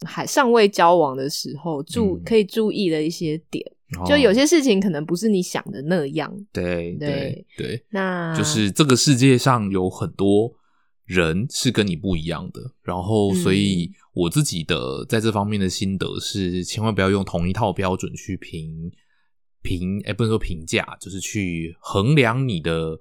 还尚未交往的时候，注可以注意的一些点，就有些事情可能不是你想的那样。对对对，那就是这个世界上有很多人是跟你不一样的，然后所以我自己的在这方面的心得是，千万不要用同一套标准去评。评哎，不能说评价，就是去衡量你的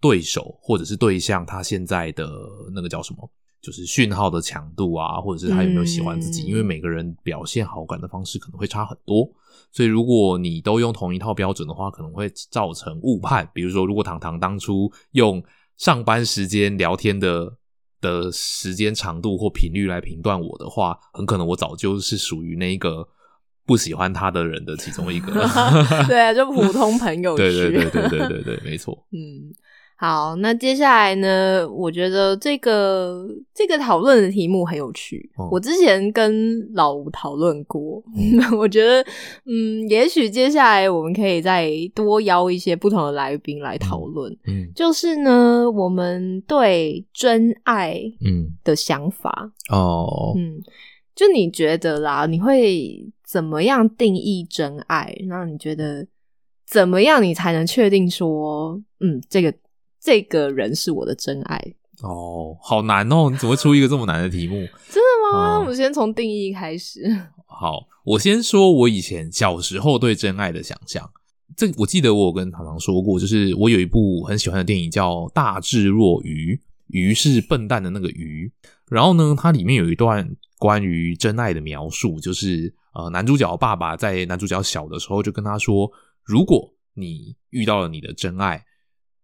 对手或者是对象，他现在的那个叫什么，就是讯号的强度啊，或者是他有没有喜欢自己。因为每个人表现好感的方式可能会差很多，所以如果你都用同一套标准的话，可能会造成误判。比如说，如果糖糖当初用上班时间聊天的的时间长度或频率来评断我的话，很可能我早就是属于那一个。不喜欢他的人的其中一个，对啊，就普通朋友 对对对对对对对，没错。嗯，好，那接下来呢？我觉得这个这个讨论的题目很有趣。我之前跟老吴讨论过，我觉得，嗯，也许接下来我们可以再多邀一些不同的来宾来讨论。嗯，就是呢，我们对真爱，嗯的想法哦，嗯，就你觉得啦，你会怎么样定义真爱？那你觉得怎么样，你才能确定说，嗯，这个？这个人是我的真爱哦，好难哦！你怎么会出一个这么难的题目？真的吗？我们先从定义开始。好，我先说我以前小时候对真爱的想象。这我记得我有跟糖糖说过，就是我有一部很喜欢的电影叫《大智若愚》，愚是笨蛋的那个愚。然后呢，它里面有一段关于真爱的描述，就是呃，男主角爸爸在男主角小的时候就跟他说：“如果你遇到了你的真爱。”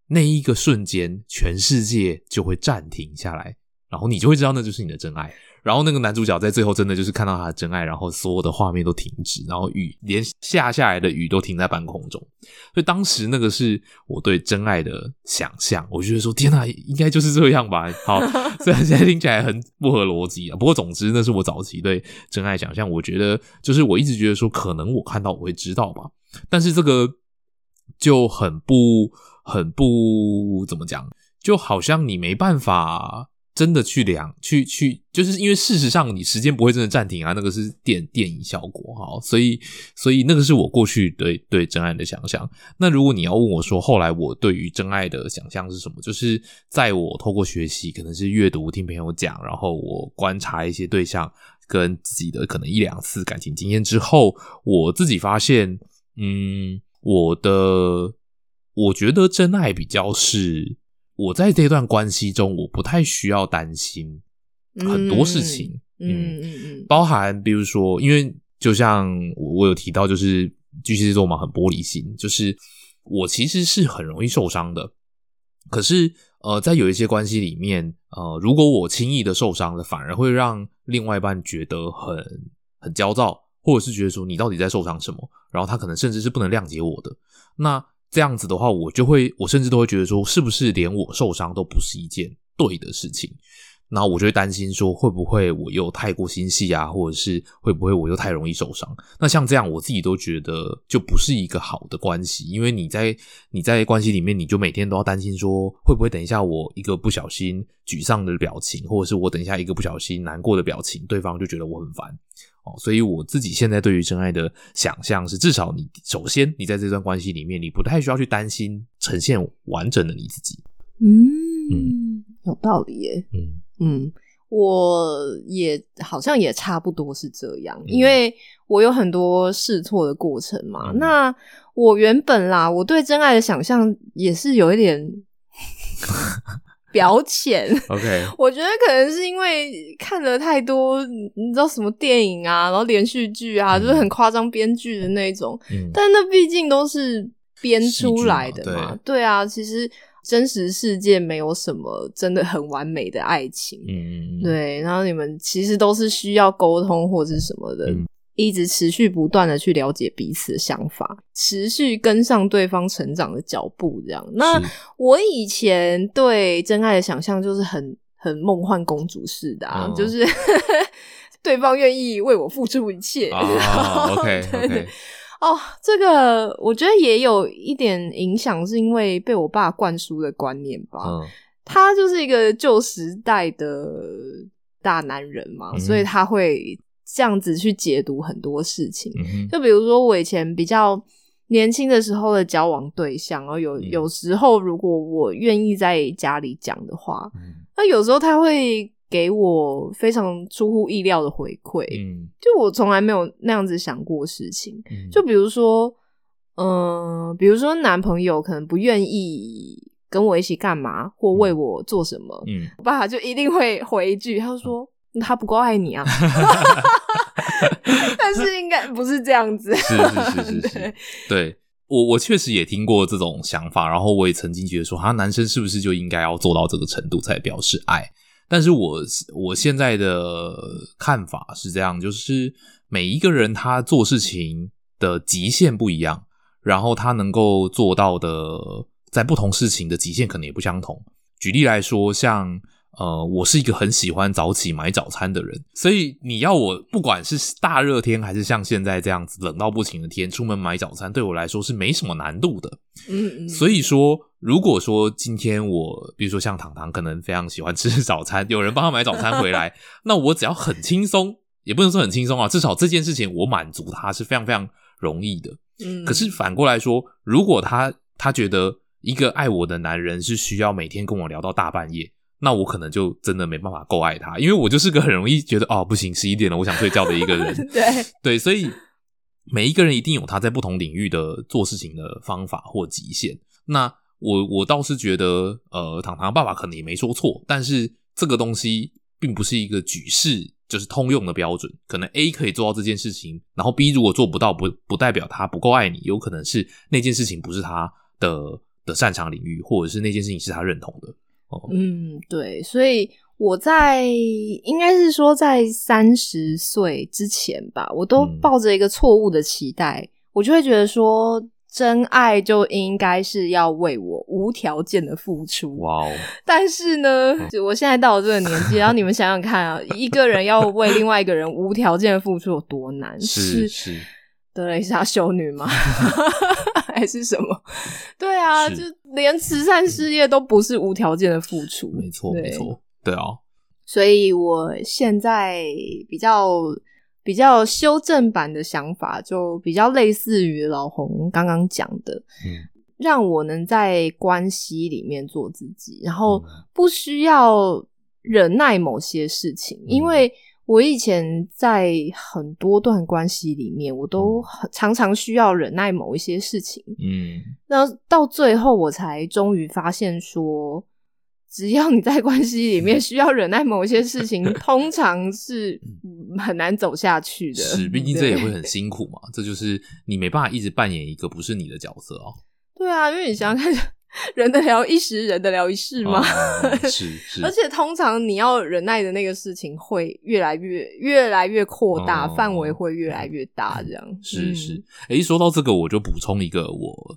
那一个瞬间，全世界就会暂停下来，然后你就会知道那就是你的真爱。然后那个男主角在最后真的就是看到他的真爱，然后所有的画面都停止，然后雨连下下来的雨都停在半空中。所以当时那个是我对真爱的想象，我觉得说天哪，应该就是这样吧。好，虽然现在听起来很不合逻辑啊，不过总之那是我早期对真爱想象。我觉得就是我一直觉得说，可能我看到我会知道吧，但是这个就很不。很不怎么讲，就好像你没办法真的去量，去去，就是因为事实上你时间不会真的暂停啊，那个是电电影效果哈，所以所以那个是我过去对对真爱的想象。那如果你要问我说，后来我对于真爱的想象是什么？就是在我透过学习，可能是阅读、听朋友讲，然后我观察一些对象跟自己的可能一两次感情经验之后，我自己发现，嗯，我的。我觉得真爱比较是我在这段关系中，我不太需要担心很多事情，嗯嗯嗯，包含比如说，因为就像我有提到，就是巨蟹座嘛，很玻璃心，就是我其实是很容易受伤的。可是呃，在有一些关系里面，呃，如果我轻易的受伤了，反而会让另外一半觉得很很焦躁，或者是觉得说你到底在受伤什么，然后他可能甚至是不能谅解我的那。这样子的话，我就会，我甚至都会觉得说，是不是连我受伤都不是一件对的事情？然后我就会担心说，会不会我又太过心细啊，或者是会不会我又太容易受伤？那像这样，我自己都觉得就不是一个好的关系，因为你在你在关系里面，你就每天都要担心说，会不会等一下我一个不小心沮丧的表情，或者是我等一下一个不小心难过的表情，对方就觉得我很烦。哦，所以我自己现在对于真爱的想象是，至少你首先你在这段关系里面，你不太需要去担心呈现完整的你自己。嗯，有道理耶。嗯嗯，我也好像也差不多是这样，因为我有很多试错的过程嘛。那我原本啦，我对真爱的想象也是有一点。表浅，OK，我觉得可能是因为看了太多，你知道什么电影啊，然后连续剧啊，就是很夸张编剧的那种，但那毕竟都是编出来的嘛，对啊，其实真实世界没有什么真的很完美的爱情，嗯，对，然后你们其实都是需要沟通或者是什么的。一直持续不断的去了解彼此的想法，持续跟上对方成长的脚步，这样。那我以前对真爱的想象就是很很梦幻公主式的啊，就是 对方愿意为我付出一切。OK OK。哦，这个我觉得也有一点影响，是因为被我爸灌输的观念吧。他就是一个旧时代的大男人嘛，所以他会。这样子去解读很多事情，就比如说我以前比较年轻的时候的交往对象，然后有有时候如果我愿意在家里讲的话，那有时候他会给我非常出乎意料的回馈，嗯，就我从来没有那样子想过事情。就比如说，嗯，比如说男朋友可能不愿意跟我一起干嘛，或为我做什么，嗯，我爸爸就一定会回一句，他说。他不够爱你啊，但是应该不是这样子。是是 是是是，对我我确实也听过这种想法，然后我也曾经觉得说，啊，男生是不是就应该要做到这个程度才表示爱？但是我我现在的看法是这样，就是每一个人他做事情的极限不一样，然后他能够做到的。在不同事情的极限可能也不相同。举例来说，像。呃，我是一个很喜欢早起买早餐的人，所以你要我不管是大热天还是像现在这样子冷到不行的天，出门买早餐对我来说是没什么难度的。嗯嗯。所以说，如果说今天我，比如说像糖糖，可能非常喜欢吃 早餐，有人帮他买早餐回来，那我只要很轻松，也不能说很轻松啊，至少这件事情我满足他是非常非常容易的。嗯。可是反过来说，如果他他觉得一个爱我的男人是需要每天跟我聊到大半夜。那我可能就真的没办法够爱他，因为我就是个很容易觉得哦不行，十一点了，我想睡觉的一个人。对对，所以每一个人一定有他在不同领域的做事情的方法或极限。那我我倒是觉得，呃，糖糖爸爸可能也没说错，但是这个东西并不是一个举世就是通用的标准。可能 A 可以做到这件事情，然后 B 如果做不到，不不代表他不够爱你，有可能是那件事情不是他的的擅长领域，或者是那件事情是他认同的。嗯，对，所以我在应该是说在三十岁之前吧，我都抱着一个错误的期待，我就会觉得说，真爱就应该是要为我无条件的付出。哇哦！但是呢，我现在到了这个年纪，然后你们想想看啊，一个人要为另外一个人无条件的付出有多难？是是。德蕾莎修女吗？还是什么？对啊，就连慈善事业都不是无条件的付出。没错，没错，对啊。所以我现在比较比较修正版的想法，就比较类似于老洪刚刚讲的，嗯，让我能在关系里面做自己，然后不需要忍耐某些事情，因为。我以前在很多段关系里面，我都常常需要忍耐某一些事情。嗯，那到最后，我才终于发现说，只要你在关系里面需要忍耐某一些事情，通常是很难走下去的。是，毕 竟这也会很辛苦嘛。这就是你没办法一直扮演一个不是你的角色哦。对啊，因为你想想看。人的聊一时，忍得了一世吗？是是，而且通常你要忍耐的那个事情会越来越越来越扩大，范围会越来越大，这样是是。哎，说到这个，我就补充一个我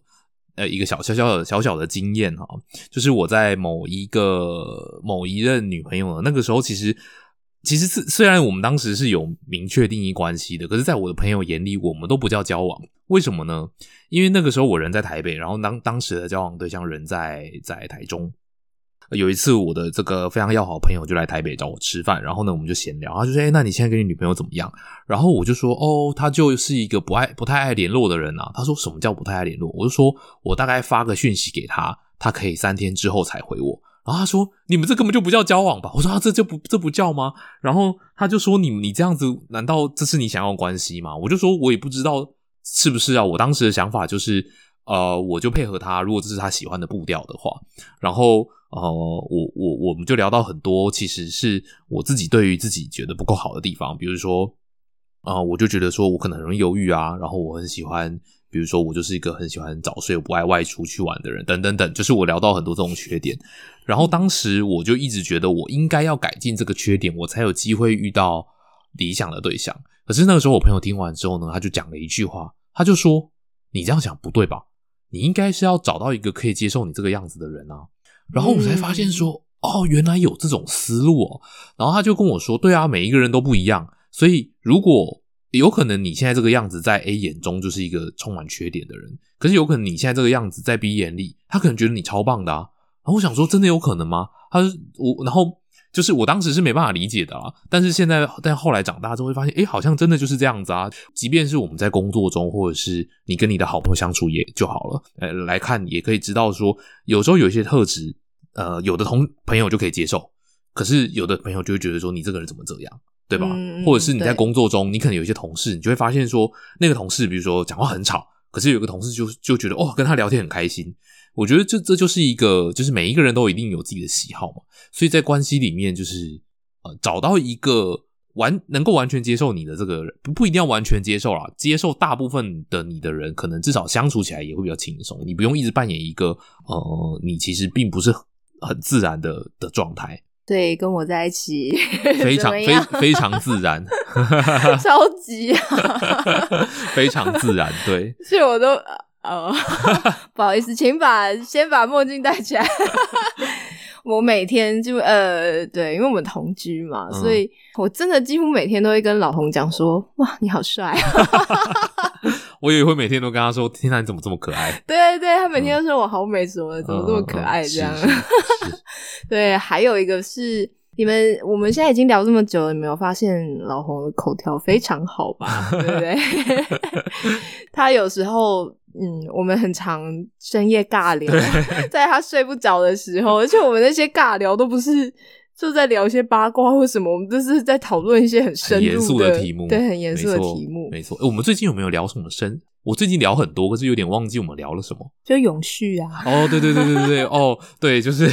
呃一个小小小的小小的经验哈，就是我在某一个某一任女朋友那个时候，其实。其实是虽然我们当时是有明确定义关系的，可是，在我的朋友眼里，我们都不叫交往。为什么呢？因为那个时候我人在台北，然后当当时的交往对象人在在台中。有一次，我的这个非常要好的朋友就来台北找我吃饭，然后呢，我们就闲聊，他就说：“哎，那你现在跟你女朋友怎么样？”然后我就说：“哦，她就是一个不爱不太爱联络的人啊。”他说：“什么叫不太爱联络？”我就说：“我大概发个讯息给他，他可以三天之后才回我。”然后他说：“你们这根本就不叫交往吧？”我说：“啊，这就不这不叫吗？”然后他就说：“你你这样子，难道这是你想要关系吗？”我就说：“我也不知道是不是啊。”我当时的想法就是，呃，我就配合他，如果这是他喜欢的步调的话。然后，呃，我我我们就聊到很多，其实是我自己对于自己觉得不够好的地方，比如说，啊，我就觉得说我可能很容易犹豫啊，然后我很喜欢。比如说，我就是一个很喜欢早睡、不爱外出去玩的人，等等等，就是我聊到很多这种缺点。然后当时我就一直觉得，我应该要改进这个缺点，我才有机会遇到理想的对象。可是那个时候，我朋友听完之后呢，他就讲了一句话，他就说：“你这样想不对吧？你应该是要找到一个可以接受你这个样子的人啊。”然后我才发现说：“哦，原来有这种思路哦。”然后他就跟我说：“对啊，每一个人都不一样，所以如果……”有可能你现在这个样子在 A 眼中就是一个充满缺点的人，可是有可能你现在这个样子在 B 眼里，他可能觉得你超棒的啊。然后我想说，真的有可能吗？他我，然后就是我当时是没办法理解的啊。但是现在，但后来长大之后会发现，哎，好像真的就是这样子啊。即便是我们在工作中，或者是你跟你的好朋友相处也就好了，呃，来看也可以知道说，有时候有一些特质，呃，有的同朋友就可以接受，可是有的朋友就会觉得说，你这个人怎么这样？对吧？或者是你在工作中，你可能有一些同事，你就会发现说，那个同事，比如说讲话很吵，可是有个同事就就觉得，哦，跟他聊天很开心。我觉得这这就是一个，就是每一个人都一定有自己的喜好嘛。所以在关系里面，就是呃，找到一个完能够完全接受你的这个人，不不一定要完全接受啦，接受大部分的你的人，可能至少相处起来也会比较轻松。你不用一直扮演一个呃，你其实并不是很自然的的状态。对，跟我在一起 非常非 非常自然，超级非常自然。对，所以我都哦，不好意思，请把先把墨镜戴起来。我每天就呃，对，因为我们同居嘛，所以我真的几乎每天都会跟老洪讲说：“哇，你好帅！”我也会每天都跟他说：“天哪，你怎么这么可爱？”对对，他每天都说我好美，什么怎么这么可爱这样。对，还有一个是你们，我们现在已经聊这么久了，你没有发现老洪的口条非常好吧？对不对？他有时候。嗯，我们很常深夜尬聊，在他睡不着的时候，而且我们那些尬聊都不是就在聊一些八卦或什么，我们都是在讨论一些很深入的题目，对，很严肃的题目。没错，我们最近有没有聊什么深？我最近聊很多，可是有点忘记我们聊了什么。就永续啊！哦，对对对对对，哦，对，就是。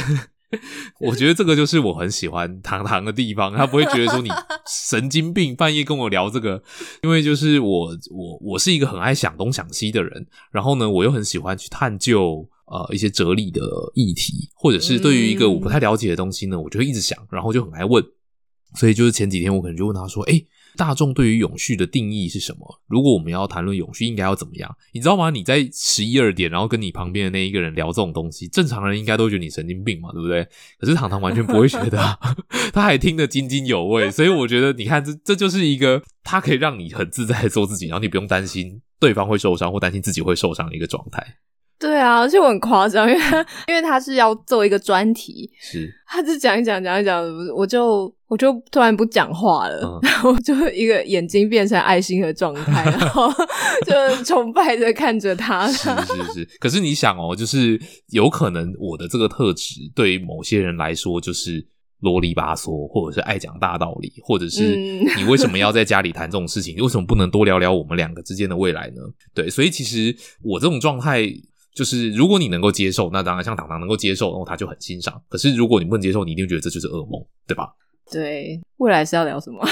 我觉得这个就是我很喜欢糖糖的地方，他不会觉得说你神经病，半夜跟我聊这个，因为就是我我我是一个很爱想东想西的人，然后呢，我又很喜欢去探究呃一些哲理的议题，或者是对于一个我不太了解的东西呢，我就会一直想，然后就很爱问，所以就是前几天我可能就问他说，哎。大众对于永续的定义是什么？如果我们要谈论永续，应该要怎么样？你知道吗？你在十一二点，然后跟你旁边的那一个人聊这种东西，正常人应该都觉得你神经病嘛，对不对？可是糖糖完全不会觉得，他还听得津津有味。所以我觉得，你看，这这就是一个他可以让你很自在的做自己，然后你不用担心对方会受伤或担心自己会受伤的一个状态。对啊，而且我很夸张，因为他 因为他是要做一个专题，是，他就讲一讲讲一讲，我就我就突然不讲话了，然后就一个眼睛变成爱心的状态，然后就崇拜的看着他。是是是，可是你想哦，就是有可能我的这个特质对于某些人来说就是啰里吧嗦，或者是爱讲大道理，或者是你为什么要在家里谈这种事情？为什么不能多聊聊我们两个之间的未来呢？对，所以其实我这种状态。就是如果你能够接受，那当然像糖糖能够接受，然后他就很欣赏。可是如果你不能接受，你一定觉得这就是噩梦，对吧？对，未来是要聊什么？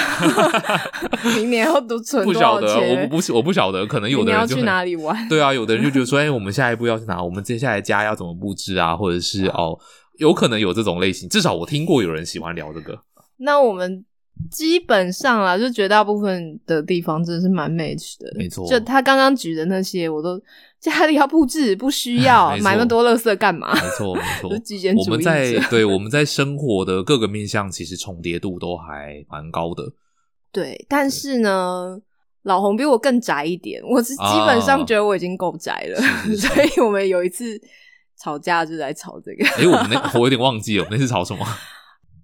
明年要读存不晓得，我不不我不晓得，可能有的人去哪里玩？对啊，有的人就觉得说，哎，我们下一步要去哪？我们接下来家要怎么布置啊？或者是哦，有可能有这种类型。至少我听过有人喜欢聊这个。那我们基本上啊，就绝大部分的地方真的是蛮 match 的，没错。就他刚刚举的那些，我都。家里要布置，不需要 买那么多垃圾干嘛？没错，没错。我们在对我们在生活的各个面向，其实重叠度都还蛮高的。对，但是呢，老红比我更宅一点。我是基本上觉得我已经够宅了，所以我们有一次吵架就在吵这个。哎，我们那我有点忘记了，那次吵什么？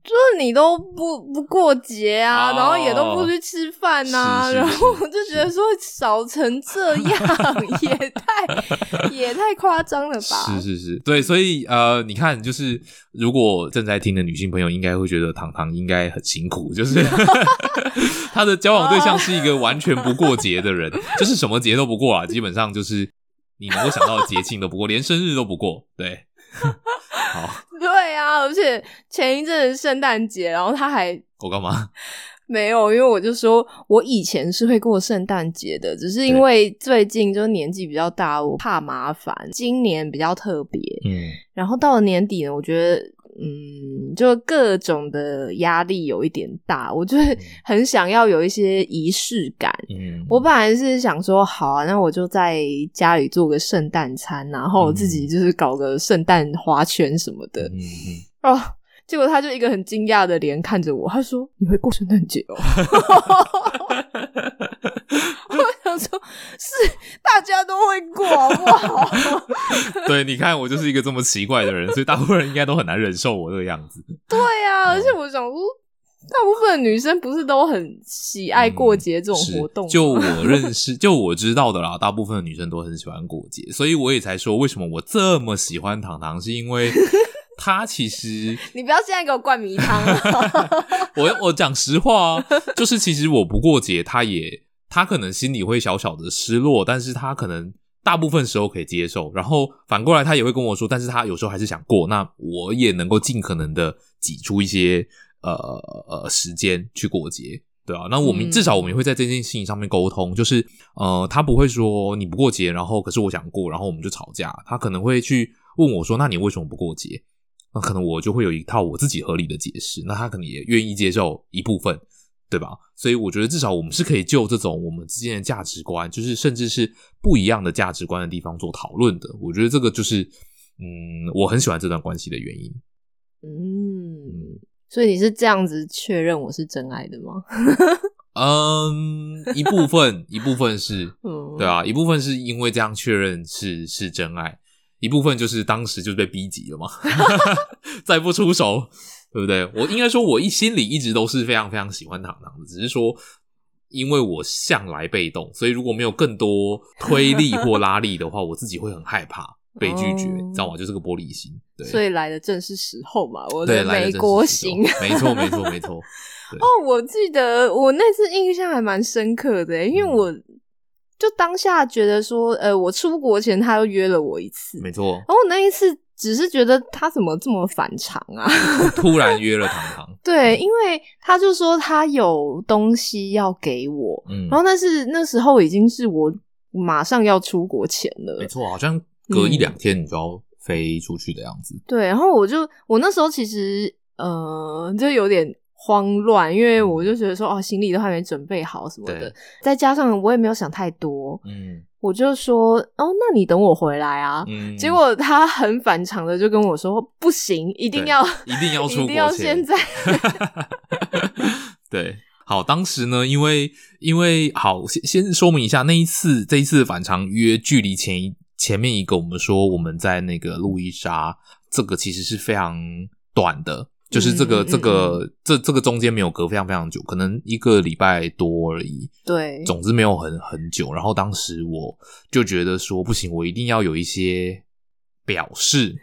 就是你都不不过节啊，然后也都不去吃饭呐，然后我就觉得说少成这样也太 也太夸张了吧？是是是，对，所以呃，你看，就是如果正在听的女性朋友，应该会觉得糖糖应该很辛苦，就是 他的交往对象是一个完全不过节的人，就是什么节都不过啊，基本上就是你能够想到的节庆都不过，连生日都不过，对。好，对啊，而且前一阵圣诞节，然后他还我干嘛？没有，因为我就说我以前是会过圣诞节的，只是因为最近就年纪比较大，我怕麻烦。今年比较特别，嗯，然后到了年底呢，我觉得。嗯，就各种的压力有一点大，我就是 很想要有一些仪式感。嗯，我本来是想说，好啊，那我就在家里做个圣诞餐，然后自己就是搞个圣诞花圈什么的。嗯嗯，哦，结果他就一个很惊讶的脸看着我，他说：“你会过圣诞节哦？” 说是大家都会过，好不好？对，你看我就是一个这么奇怪的人，所以大部分人应该都很难忍受我这个样子。对啊，而且我想说，大部分女生不是都很喜爱过节这种活动？就我认识，就我知道的啦，大部分的女生都很喜欢过节，所以我也才说，为什么我这么喜欢糖糖，是因为 她其实……你不要现在给我灌迷汤。我我讲实话啊，就是其实我不过节，她也。他可能心里会小小的失落，但是他可能大部分时候可以接受。然后反过来，他也会跟我说，但是他有时候还是想过。那我也能够尽可能的挤出一些呃呃时间去过节，对啊。那我们至少我们也会在这件事情上面沟通，就是呃，他不会说你不过节，然后可是我想过，然后我们就吵架。他可能会去问我说，那你为什么不过节？那可能我就会有一套我自己合理的解释。那他可能也愿意接受一部分。对吧？所以我觉得至少我们是可以就这种我们之间的价值观，就是甚至是不一样的价值观的地方做讨论的。我觉得这个就是嗯，我很喜欢这段关系的原因。嗯，所以你是这样子确认我是真爱的吗？嗯，一部分一部分是，对啊，一部分是因为这样确认是是真爱，一部分就是当时就是被逼急了嘛，再不出手，对不对？我应该说，我一心里一直都是非常非常喜欢糖糖的，只是说，因为我向来被动，所以如果没有更多推力或拉力的话，我自己会很害怕被拒绝，你知道吗？就是个玻璃心，对，所以来的正是时候嘛，我的美国行，没错，没错，没错。哦，我记得我那次印象还蛮深刻的，因为我就当下觉得说，呃，我出国前他又约了我一次，没错。然后那一次只是觉得他怎么这么反常啊？突然约了糖糖，对，因为他就说他有东西要给我，嗯，然后但是那时候已经是我马上要出国前了，没错，好像隔一两天你就要飞出去的样子。对，然后我就我那时候其实呃，就有点。慌乱，因为我就觉得说，哦，行李都还没准备好什么的，再加上我也没有想太多，嗯，我就说，哦，那你等我回来啊。嗯，结果他很反常的就跟我说，不行，一定要，一定要 出国，一定要现在。对，好，当时呢，因为因为好，先先说明一下，那一次这一次反常约距离前一前面一个，我们说我们在那个路易莎，这个其实是非常短的。就是这个这个这这个中间没有隔非常非常久，可能一个礼拜多而已。对，总之没有很很久。然后当时我就觉得说不行，我一定要有一些表示，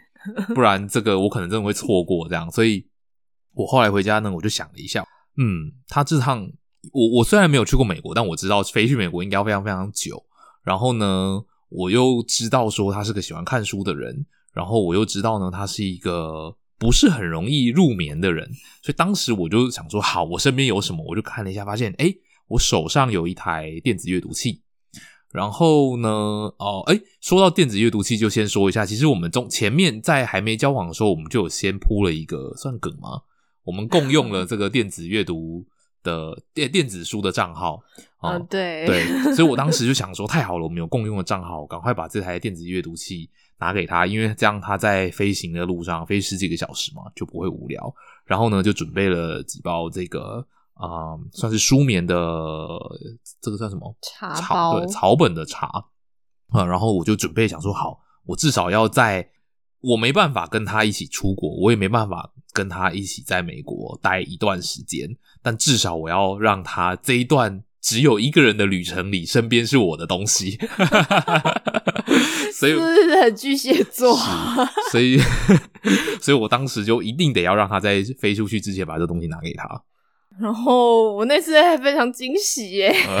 不然这个我可能真的会错过这样。所以我后来回家呢，我就想了一下，嗯，他这趟我我虽然没有去过美国，但我知道飞去美国应该要非常非常久。然后呢，我又知道说他是个喜欢看书的人，然后我又知道呢，他是一个。不是很容易入眠的人，所以当时我就想说，好，我身边有什么，我就看了一下，发现，哎，我手上有一台电子阅读器。然后呢，哦，哎，说到电子阅读器，就先说一下，其实我们中前面在还没交往的时候，我们就有先铺了一个算梗吗？我们共用了这个电子阅读的电电子书的账号。啊，对对，所以我当时就想说，太好了，我们有共用的账号，赶快把这台电子阅读器。拿给他，因为这样他在飞行的路上飞十几个小时嘛，就不会无聊。然后呢，就准备了几包这个啊，算是舒眠的这个算什么茶包？对，草本的茶啊。然后我就准备想说，好，我至少要在我没办法跟他一起出国，我也没办法跟他一起在美国待一段时间，但至少我要让他这一段。只有一个人的旅程里，身边是我的东西，所以是很巨蟹座，所以，所以我当时就一定得要让他在飞出去之前把这东西拿给他。然后我那次还非常惊喜耶，因为我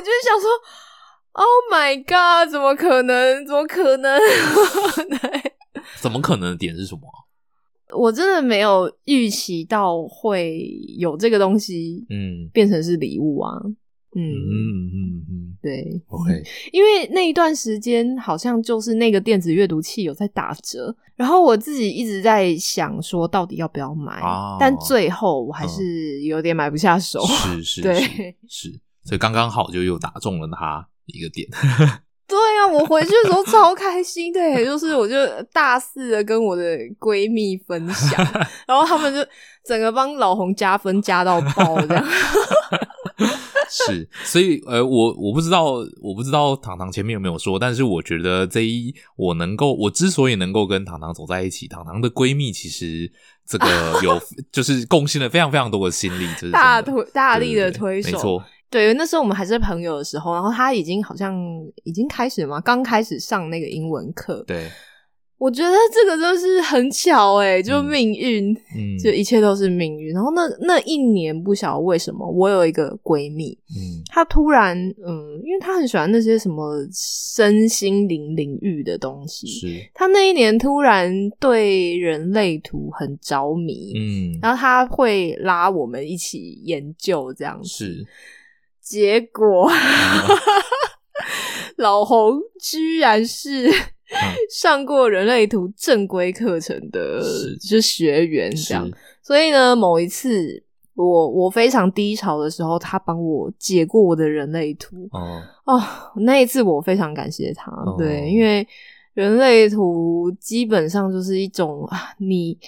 就是想说，Oh my God，怎么可能？怎么可能？怎么可能的点是什么？我真的没有预期到会有这个东西，嗯，变成是礼物啊，嗯。嗯嗯嗯，对，OK，因为那一段时间好像就是那个电子阅读器有在打折，然后我自己一直在想说到底要不要买，但最后我还是有点买不下手，是是，对，是，所以刚刚好就又打中了他一个点。对啊，我回去的时候超开心的，就是我就大肆的跟我的闺蜜分享，然后他们就整个帮老红加分加到爆这样。是，所以呃，我我不知道，我不知道糖糖前面有没有说，但是我觉得这一我能够，我之所以能够跟糖糖走在一起，糖糖的闺蜜其实这个有 就是贡献了非常非常多的心力，就是大推大力的推手，没错。对，那时候我们还是朋友的时候，然后他已经好像已经开始嘛，刚开始上那个英文课。对，我觉得这个就是很巧哎，就命运，嗯，就一切都是命运。然后那那一年不晓得为什么，我有一个闺蜜，嗯，她突然，嗯，因为她很喜欢那些什么身心灵领域的东西，是她那一年突然对人类图很着迷，嗯，然后她会拉我们一起研究这样子。是。结果，老红居然是上过人类图正规课程的，是学员这样。所以呢，某一次我我非常低潮的时候，他帮我解过我的人类图。哦哦，那一次我非常感谢他。哦对，因为人类图基本上就是一种啊，你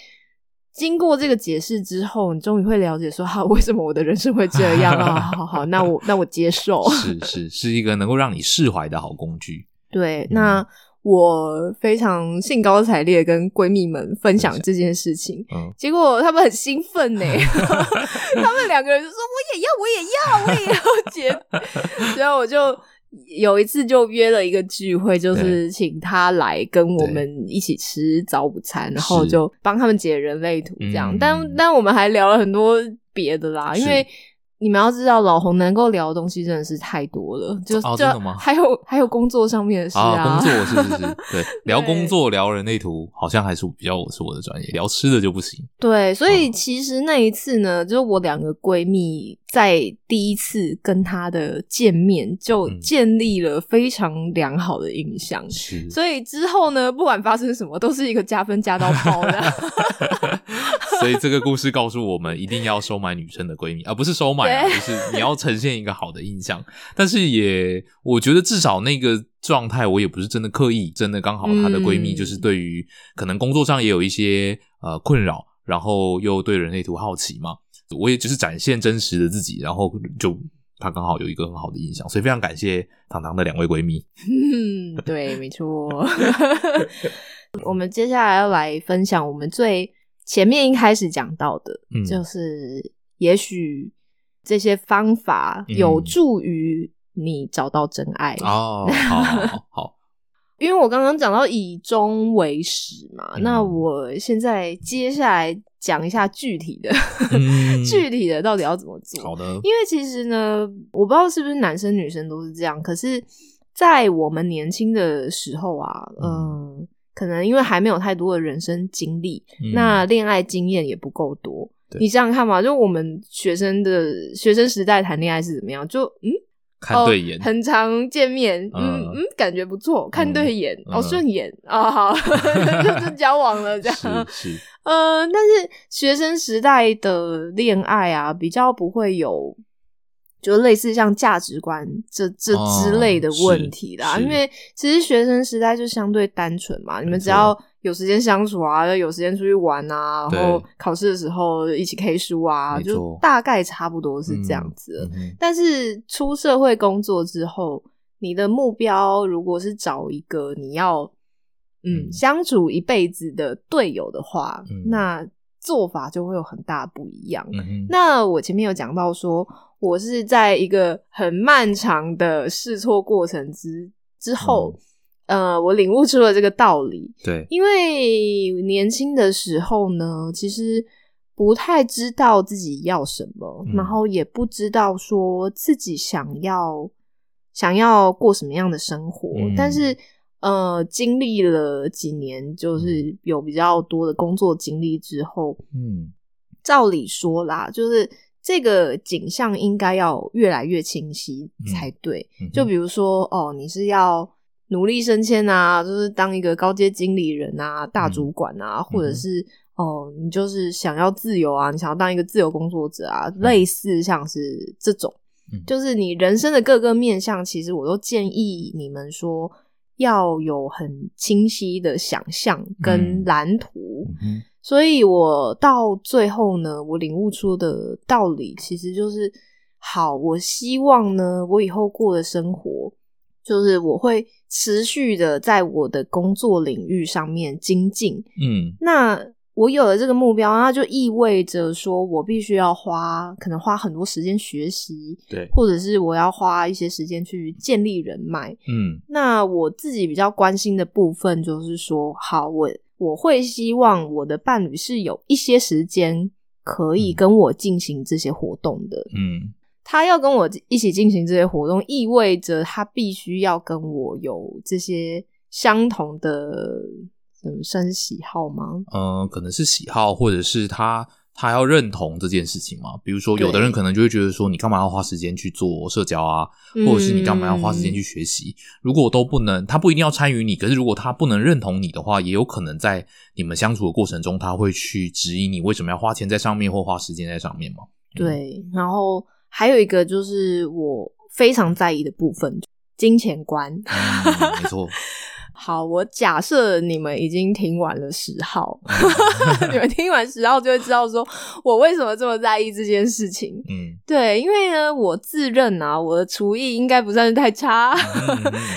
经过这个解释之后，你终于会了解说，哈、为什么我的人生会这样啊？好好好，那我那我接受。是是是一个能够让你释怀的好工具。对，那我非常兴高采烈跟闺蜜们分享这件事情，嗯，结果他们很兴奋呢，他们两个人就说我也要，我也要，我也要结，然后我就。有一次就约了一个聚会，就是请他来跟我们一起吃早午餐，然后就帮他们解人类图这样。嗯。但但我们还聊了很多别的啦，因为你们要知道，老红能够聊的东西真的是太多了，就就哦真的吗还有还有工作上面的事啊，工作是不是，对，聊工作聊人类图好像还是比较是我的专业，聊吃的就不行。对，所以哦其实那一次呢，就是我两个闺蜜在第一次跟她的见面，就嗯建立了非常良好的印象。是，所以之后呢，不管发生什么，都是一个加分加到爆的。所以这个故事告诉我们，一定要收买女生的闺蜜，而、不是收买、啊，就是你要呈现一个好的印象。但是也，我觉得至少那个状态，我也不是真的刻意，真的刚好她的闺蜜嗯就是对于可能工作上也有一些呃困扰，然后又对人类图好奇嘛，我也只是展现真实的自己，然后就她刚好有一个很好的印象，所以非常感谢糖糖的两位闺蜜。嗯，对，没错。我们接下来要来分享我们最前面一开始讲到的，嗯。就是也许这些方法有嗯。助于你找到真爱。哦，好好 好。好，因为我刚刚讲到以终为始嘛，嗯。那我现在接下来讲一下具体的，嗯。具体的到底要怎么做。好的，因为其实呢，我不知道是不是男生女生都是这样，可是，在我们年轻的时候啊，嗯，可能因为还没有太多的人生经历，嗯那恋爱经验也不够多。你想想看嘛，就我们学生的学生时代谈恋爱是怎么样？就嗯，看对眼，哦，很常见面，嗯嗯嗯，感觉不错，看对眼，嗯哦，顺眼啊，好，就就交往了这样。是是，呃，但是学生时代的恋爱啊，比较不会有，就类似像价值观这这哦之类的问题啦。因为其实学生时代就相对单纯嘛，你们只要有时间相处啊，有时间出去玩啊，然后考试的时候一起 K 书啊，就大概差不多是这样子但是出社会工作之后，你的目标如果是找一个你要嗯嗯相处一辈子的队友的话，嗯那做法就会有很大不一样。嗯，那我前面有讲到说，我是在一个很漫长的试错过程之之后，呃，我领悟出了这个道理。对，因为年轻的时候呢，其实不太知道自己要什么，嗯。然后也不知道说自己想要想要过什么样的生活。嗯。但是呃，经历了几年，就是有比较多的工作经历之后，嗯。照理说啦，就是这个景象应该要越来越清晰才对。就比如说，哦，你是要努力升迁啊，就是当一个高阶经理人啊、大主管啊，或者是哦，你就是想要自由啊，你想要当一个自由工作者啊，类似像是这种，嗯就是你人生的各个面向，其实我都建议你们说。要有很清晰的想象跟嗯。蓝图，所以我到最后呢，我领悟出的道理其实就是：好，我希望呢，我以后过的生活，就是我会持续的在我的工作领域上面精进。嗯。那我有了这个目标，那就意味着说我必须要花，可能花很多时间学习，对，或者是我要花一些时间去建立人脉。嗯那我自己比较关心的部分就是说，好，我我会希望我的伴侣是有一些时间可以嗯跟我进行这些活动的。嗯他要跟我一起进行这些活动，意味着他必须要跟我有这些相同的，嗯，算是喜好吗？嗯，可能是喜好，或者是他他要认同这件事情嘛。比如说，有的人可能就会觉得说，你干嘛要花时间去做社交啊，或者是你干嘛要花时间去嗯学习？如果都不能，他不一定要参与你，可是如果他不能认同你的话，也有可能在你们相处的过程中，他会去质疑你为什么要花钱在上面或花时间在上面嘛。对，然后还有一个就是我非常在意的部分，金钱观。没错。好，我假设你们已经听完了十号，你们听完十号就会知道说我为什么这么在意这件事情。嗯，对，因为呢，我自认啊，我的厨艺应该不算是太差，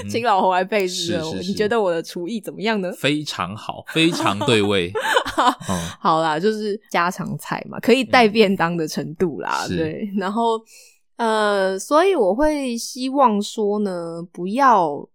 请老侯来配置。你觉得我的厨艺怎么样呢？非常好，非常对味。好啦，就是家常菜嘛，可以带便当的程度啦。对，然后呃，所以我会希望说呢，不要。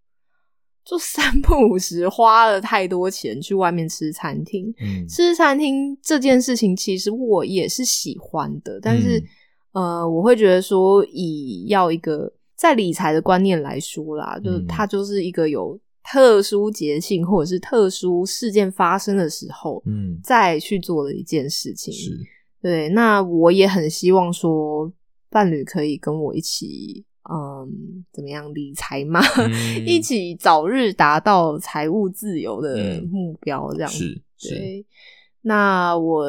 就三不五时花了太多钱去外面吃餐厅，吃餐厅这件事情其实我也是喜欢的，但是呃，我会觉得说以要一个在理财的观念来说啦，就是它就是一个有特殊节庆或者是特殊事件发生的时候，嗯，再去做的一件事情。是，对，那我也很希望说伴侣可以跟我一起。嗯，怎么样理财嘛？一起早日达到财务自由的目标，这样是对。那我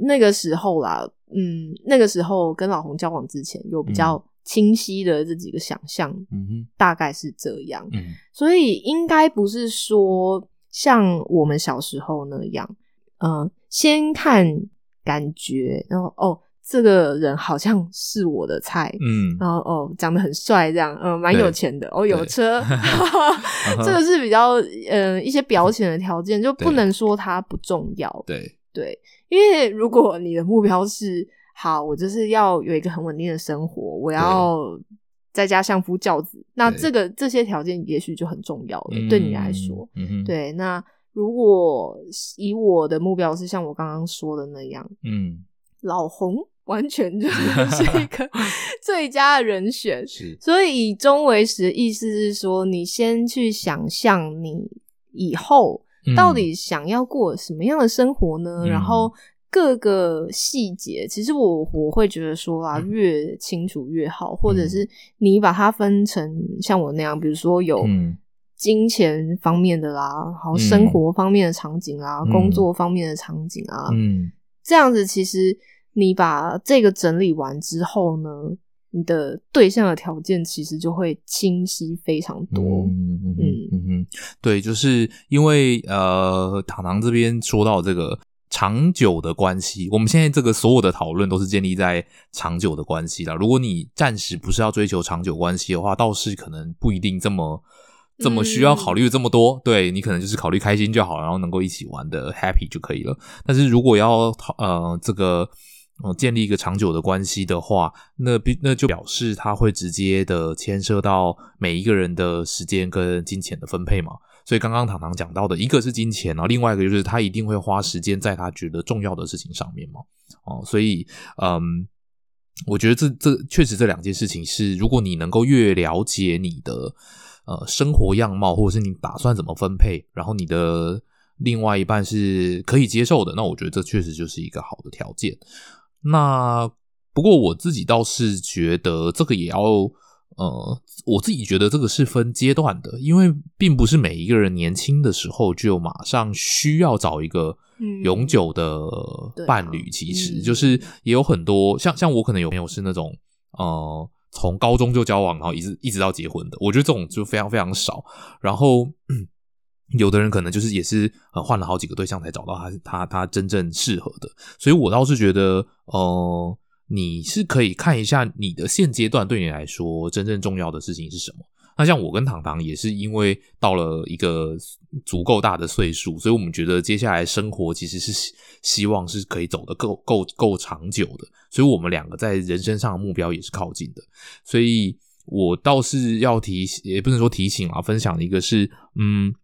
那个时候啦，嗯，那个时候跟老洪交往之前，有比较清晰的这几个想象，嗯大概是这样。嗯，所以应该不是说像我们小时候那样，嗯，先看感觉，然后哦。这个人好像是我的菜，嗯，然后哦，长得很帅，这样，嗯，蛮有钱的，哦，有车，这个是比较，嗯，一些表浅的条件，就不能说它不重要，对。对，因为如果你的目标是好，我就是要有一个很稳定的生活，我要在家相夫教子，那这个这些条件也许就很重要了，对你来说，对，那如果以我的目标是像我刚刚说的那样，嗯，老红。完全就是 一个 最佳的人选，所以以终为始的意思是说，你先去想象你以后到底想要过什么样的生活呢？然后各个细节，其实我我会觉得说啊，越清楚越好，或者是你把它分成像我那样，比如说有金钱方面的啦，好生活方面的场景啊，工作方面的场景啊，嗯，这样子其实。你把这个整理完之后呢，你的对象的条件其实就会清晰非常多。嗯嗯嗯嗯，对，就是因为呃，糖糖这边说到这个长久的关系，我们现在这个所有的讨论都是建立在长久的关系了。如果你暂时不是要追求长久关系的话，倒是可能不一定这么这么需要考虑这么多。对你可能就是考虑开心就好，然后能够一起玩的 happy 就可以了。但是如果要呃这个。哦，建立一个长久的关系的话，那必那就表示他会直接的牵涉到每一个人的时间跟金钱的分配嘛。所以刚刚糖糖讲到的一个是金钱，然后另外一个就是他一定会花时间在他觉得重要的事情上面嘛。哦，所以嗯，我觉得这这确实这两件事情是，如果你能够越了解你的呃生活样貌，或者是你打算怎么分配，然后你的另外一半是可以接受的，那我觉得这确实就是一个好的条件。那不过我自己倒是觉得这个也要呃，我自己觉得这个是分阶段的，因为并不是每一个人年轻的时候就马上需要找一个永久的伴侣。其实就是也有很多像像我可能有朋友是那种呃，从高中就交往，然后一直一直到结婚的。我觉得这种就非常非常少。然后有的人可能就是也是呃换了好几个对象才找到他他他真正适合的。所以我倒是觉得。哦，你是可以看一下你的现阶段对你来说真正重要的事情是什么。那像我跟糖糖也是因为到了一个足够大的岁数，所以我们觉得接下来生活其实是希望是可以走得够够够长久的。所以我们两个在人生上的目标也是靠近的。所以我倒是要提，也不能说提醒啊，分享一个是，嗯，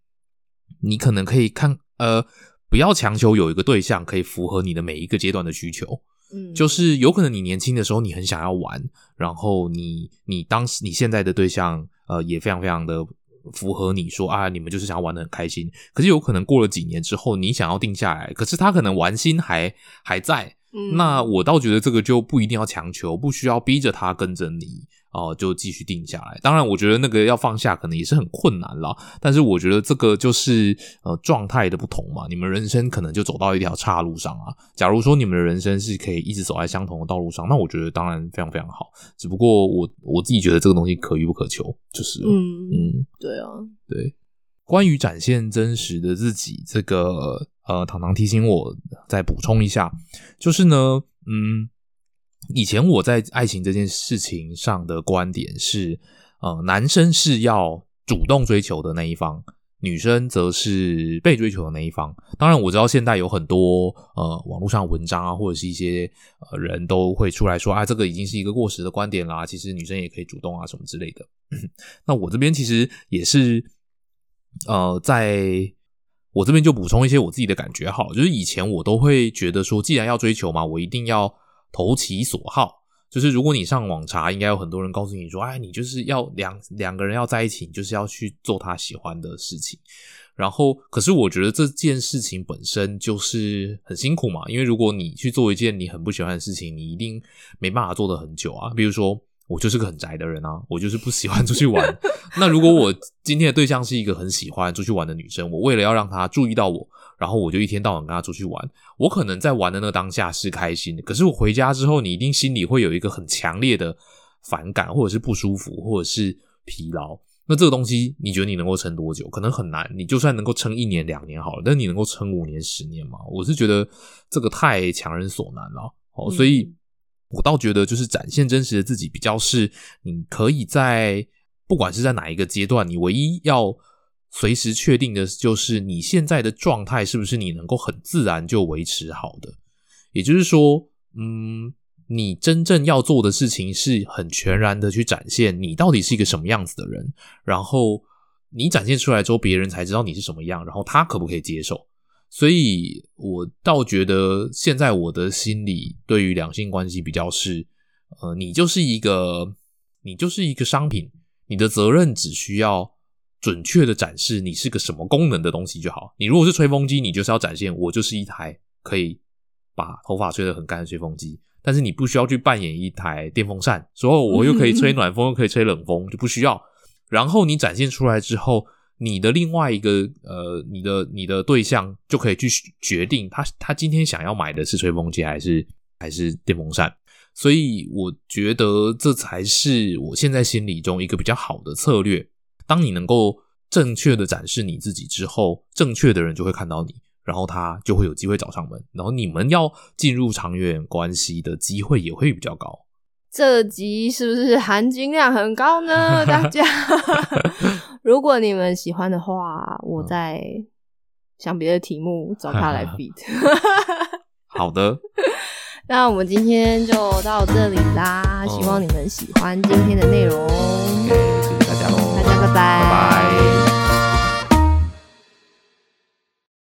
你可能可以看，呃，不要强求有一个对象可以符合你的每一个阶段的需求。嗯，就是有可能你年轻的时候你很想要玩，然后你你当时你现在的对象呃也非常非常的符合你说啊，你们就是想要玩的很开心。可是有可能过了几年之后，你想要定下来，可是他可能玩心还还在。那我倒觉得这个就不一定要强求，不需要逼着他跟着你哦，就继续定下来。当然，我觉得那个要放下可能也是很困难啦。但是我觉得这个就是呃状态的不同嘛。你们人生可能就走到一条岔路上啊。假如说你们的人生是可以一直走在相同的道路上，那我觉得当然非常非常好。只不过我我自己觉得这个东西可遇不可求，就是嗯嗯，对啊，对。关于展现真实的自己，这个呃，糖糖提醒我再补充一下，就是呢，嗯。以前我在爱情这件事情上的观点是，呃，男生是要主动追求的那一方，女生则是被追求的那一方。当然，我知道现在有很多呃网络上文章啊，或者是一些呃人都会出来说，啊，这个已经是一个过时的观点啦。其实女生也可以主动啊，什么之类的。那我这边其实也是，呃，在我这边就补充一些我自己的感觉哈，就是以前我都会觉得说，既然要追求嘛，我一定要。投其所好，就是如果你上网查，应该有很多人告诉你说：“哎，你就是要两两个人要在一起，你就是要去做他喜欢的事情。”然后，可是我觉得这件事情本身就是很辛苦嘛，因为如果你去做一件你很不喜欢的事情，你一定没办法做的很久啊。比如说，我就是个很宅的人啊，我就是不喜欢出去玩。那如果我今天的对象是一个很喜欢出去玩的女生，我为了要让她注意到我。然后我就一天到晚跟他出去玩，我可能在玩的那个当下是开心的，可是我回家之后，你一定心里会有一个很强烈的反感，或者是不舒服，或者是疲劳。那这个东西，你觉得你能够撑多久？可能很难。你就算能够撑一年、两年好了，但你能够撑五年、十年吗？我是觉得这个太强人所难了。哦，所以我倒觉得就是展现真实的自己，比较是你可以在不管是在哪一个阶段，你唯一要。随时确定的就是你现在的状态是不是你能够很自然就维持好的，也就是说，嗯，你真正要做的事情是很全然的去展现你到底是一个什么样子的人，然后你展现出来之后，别人才知道你是什么样，然后他可不可以接受。所以我倒觉得现在我的心里对于两性关系比较是，呃，你就是一个你就是一个商品，你的责任只需要。准确的展示你是个什么功能的东西就好。你如果是吹风机，你就是要展现我就是一台可以把头发吹得很干的吹风机。但是你不需要去扮演一台电风扇，说我又可以吹暖风又可以吹冷风，就不需要。然后你展现出来之后，你的另外一个呃，你的你的对象就可以去决定他他今天想要买的是吹风机还是还是电风扇。所以我觉得这才是我现在心里中一个比较好的策略。当你能够正确的展示你自己之后，正确的人就会看到你，然后他就会有机会找上门，然后你们要进入长远关系的机会也会比较高。这集是不是含金量很高呢？大家，如果你们喜欢的话，我再想别的题目找他来 beat。好的。那我们今天就到这里啦，希望你们喜欢今天的内容。家。拜拜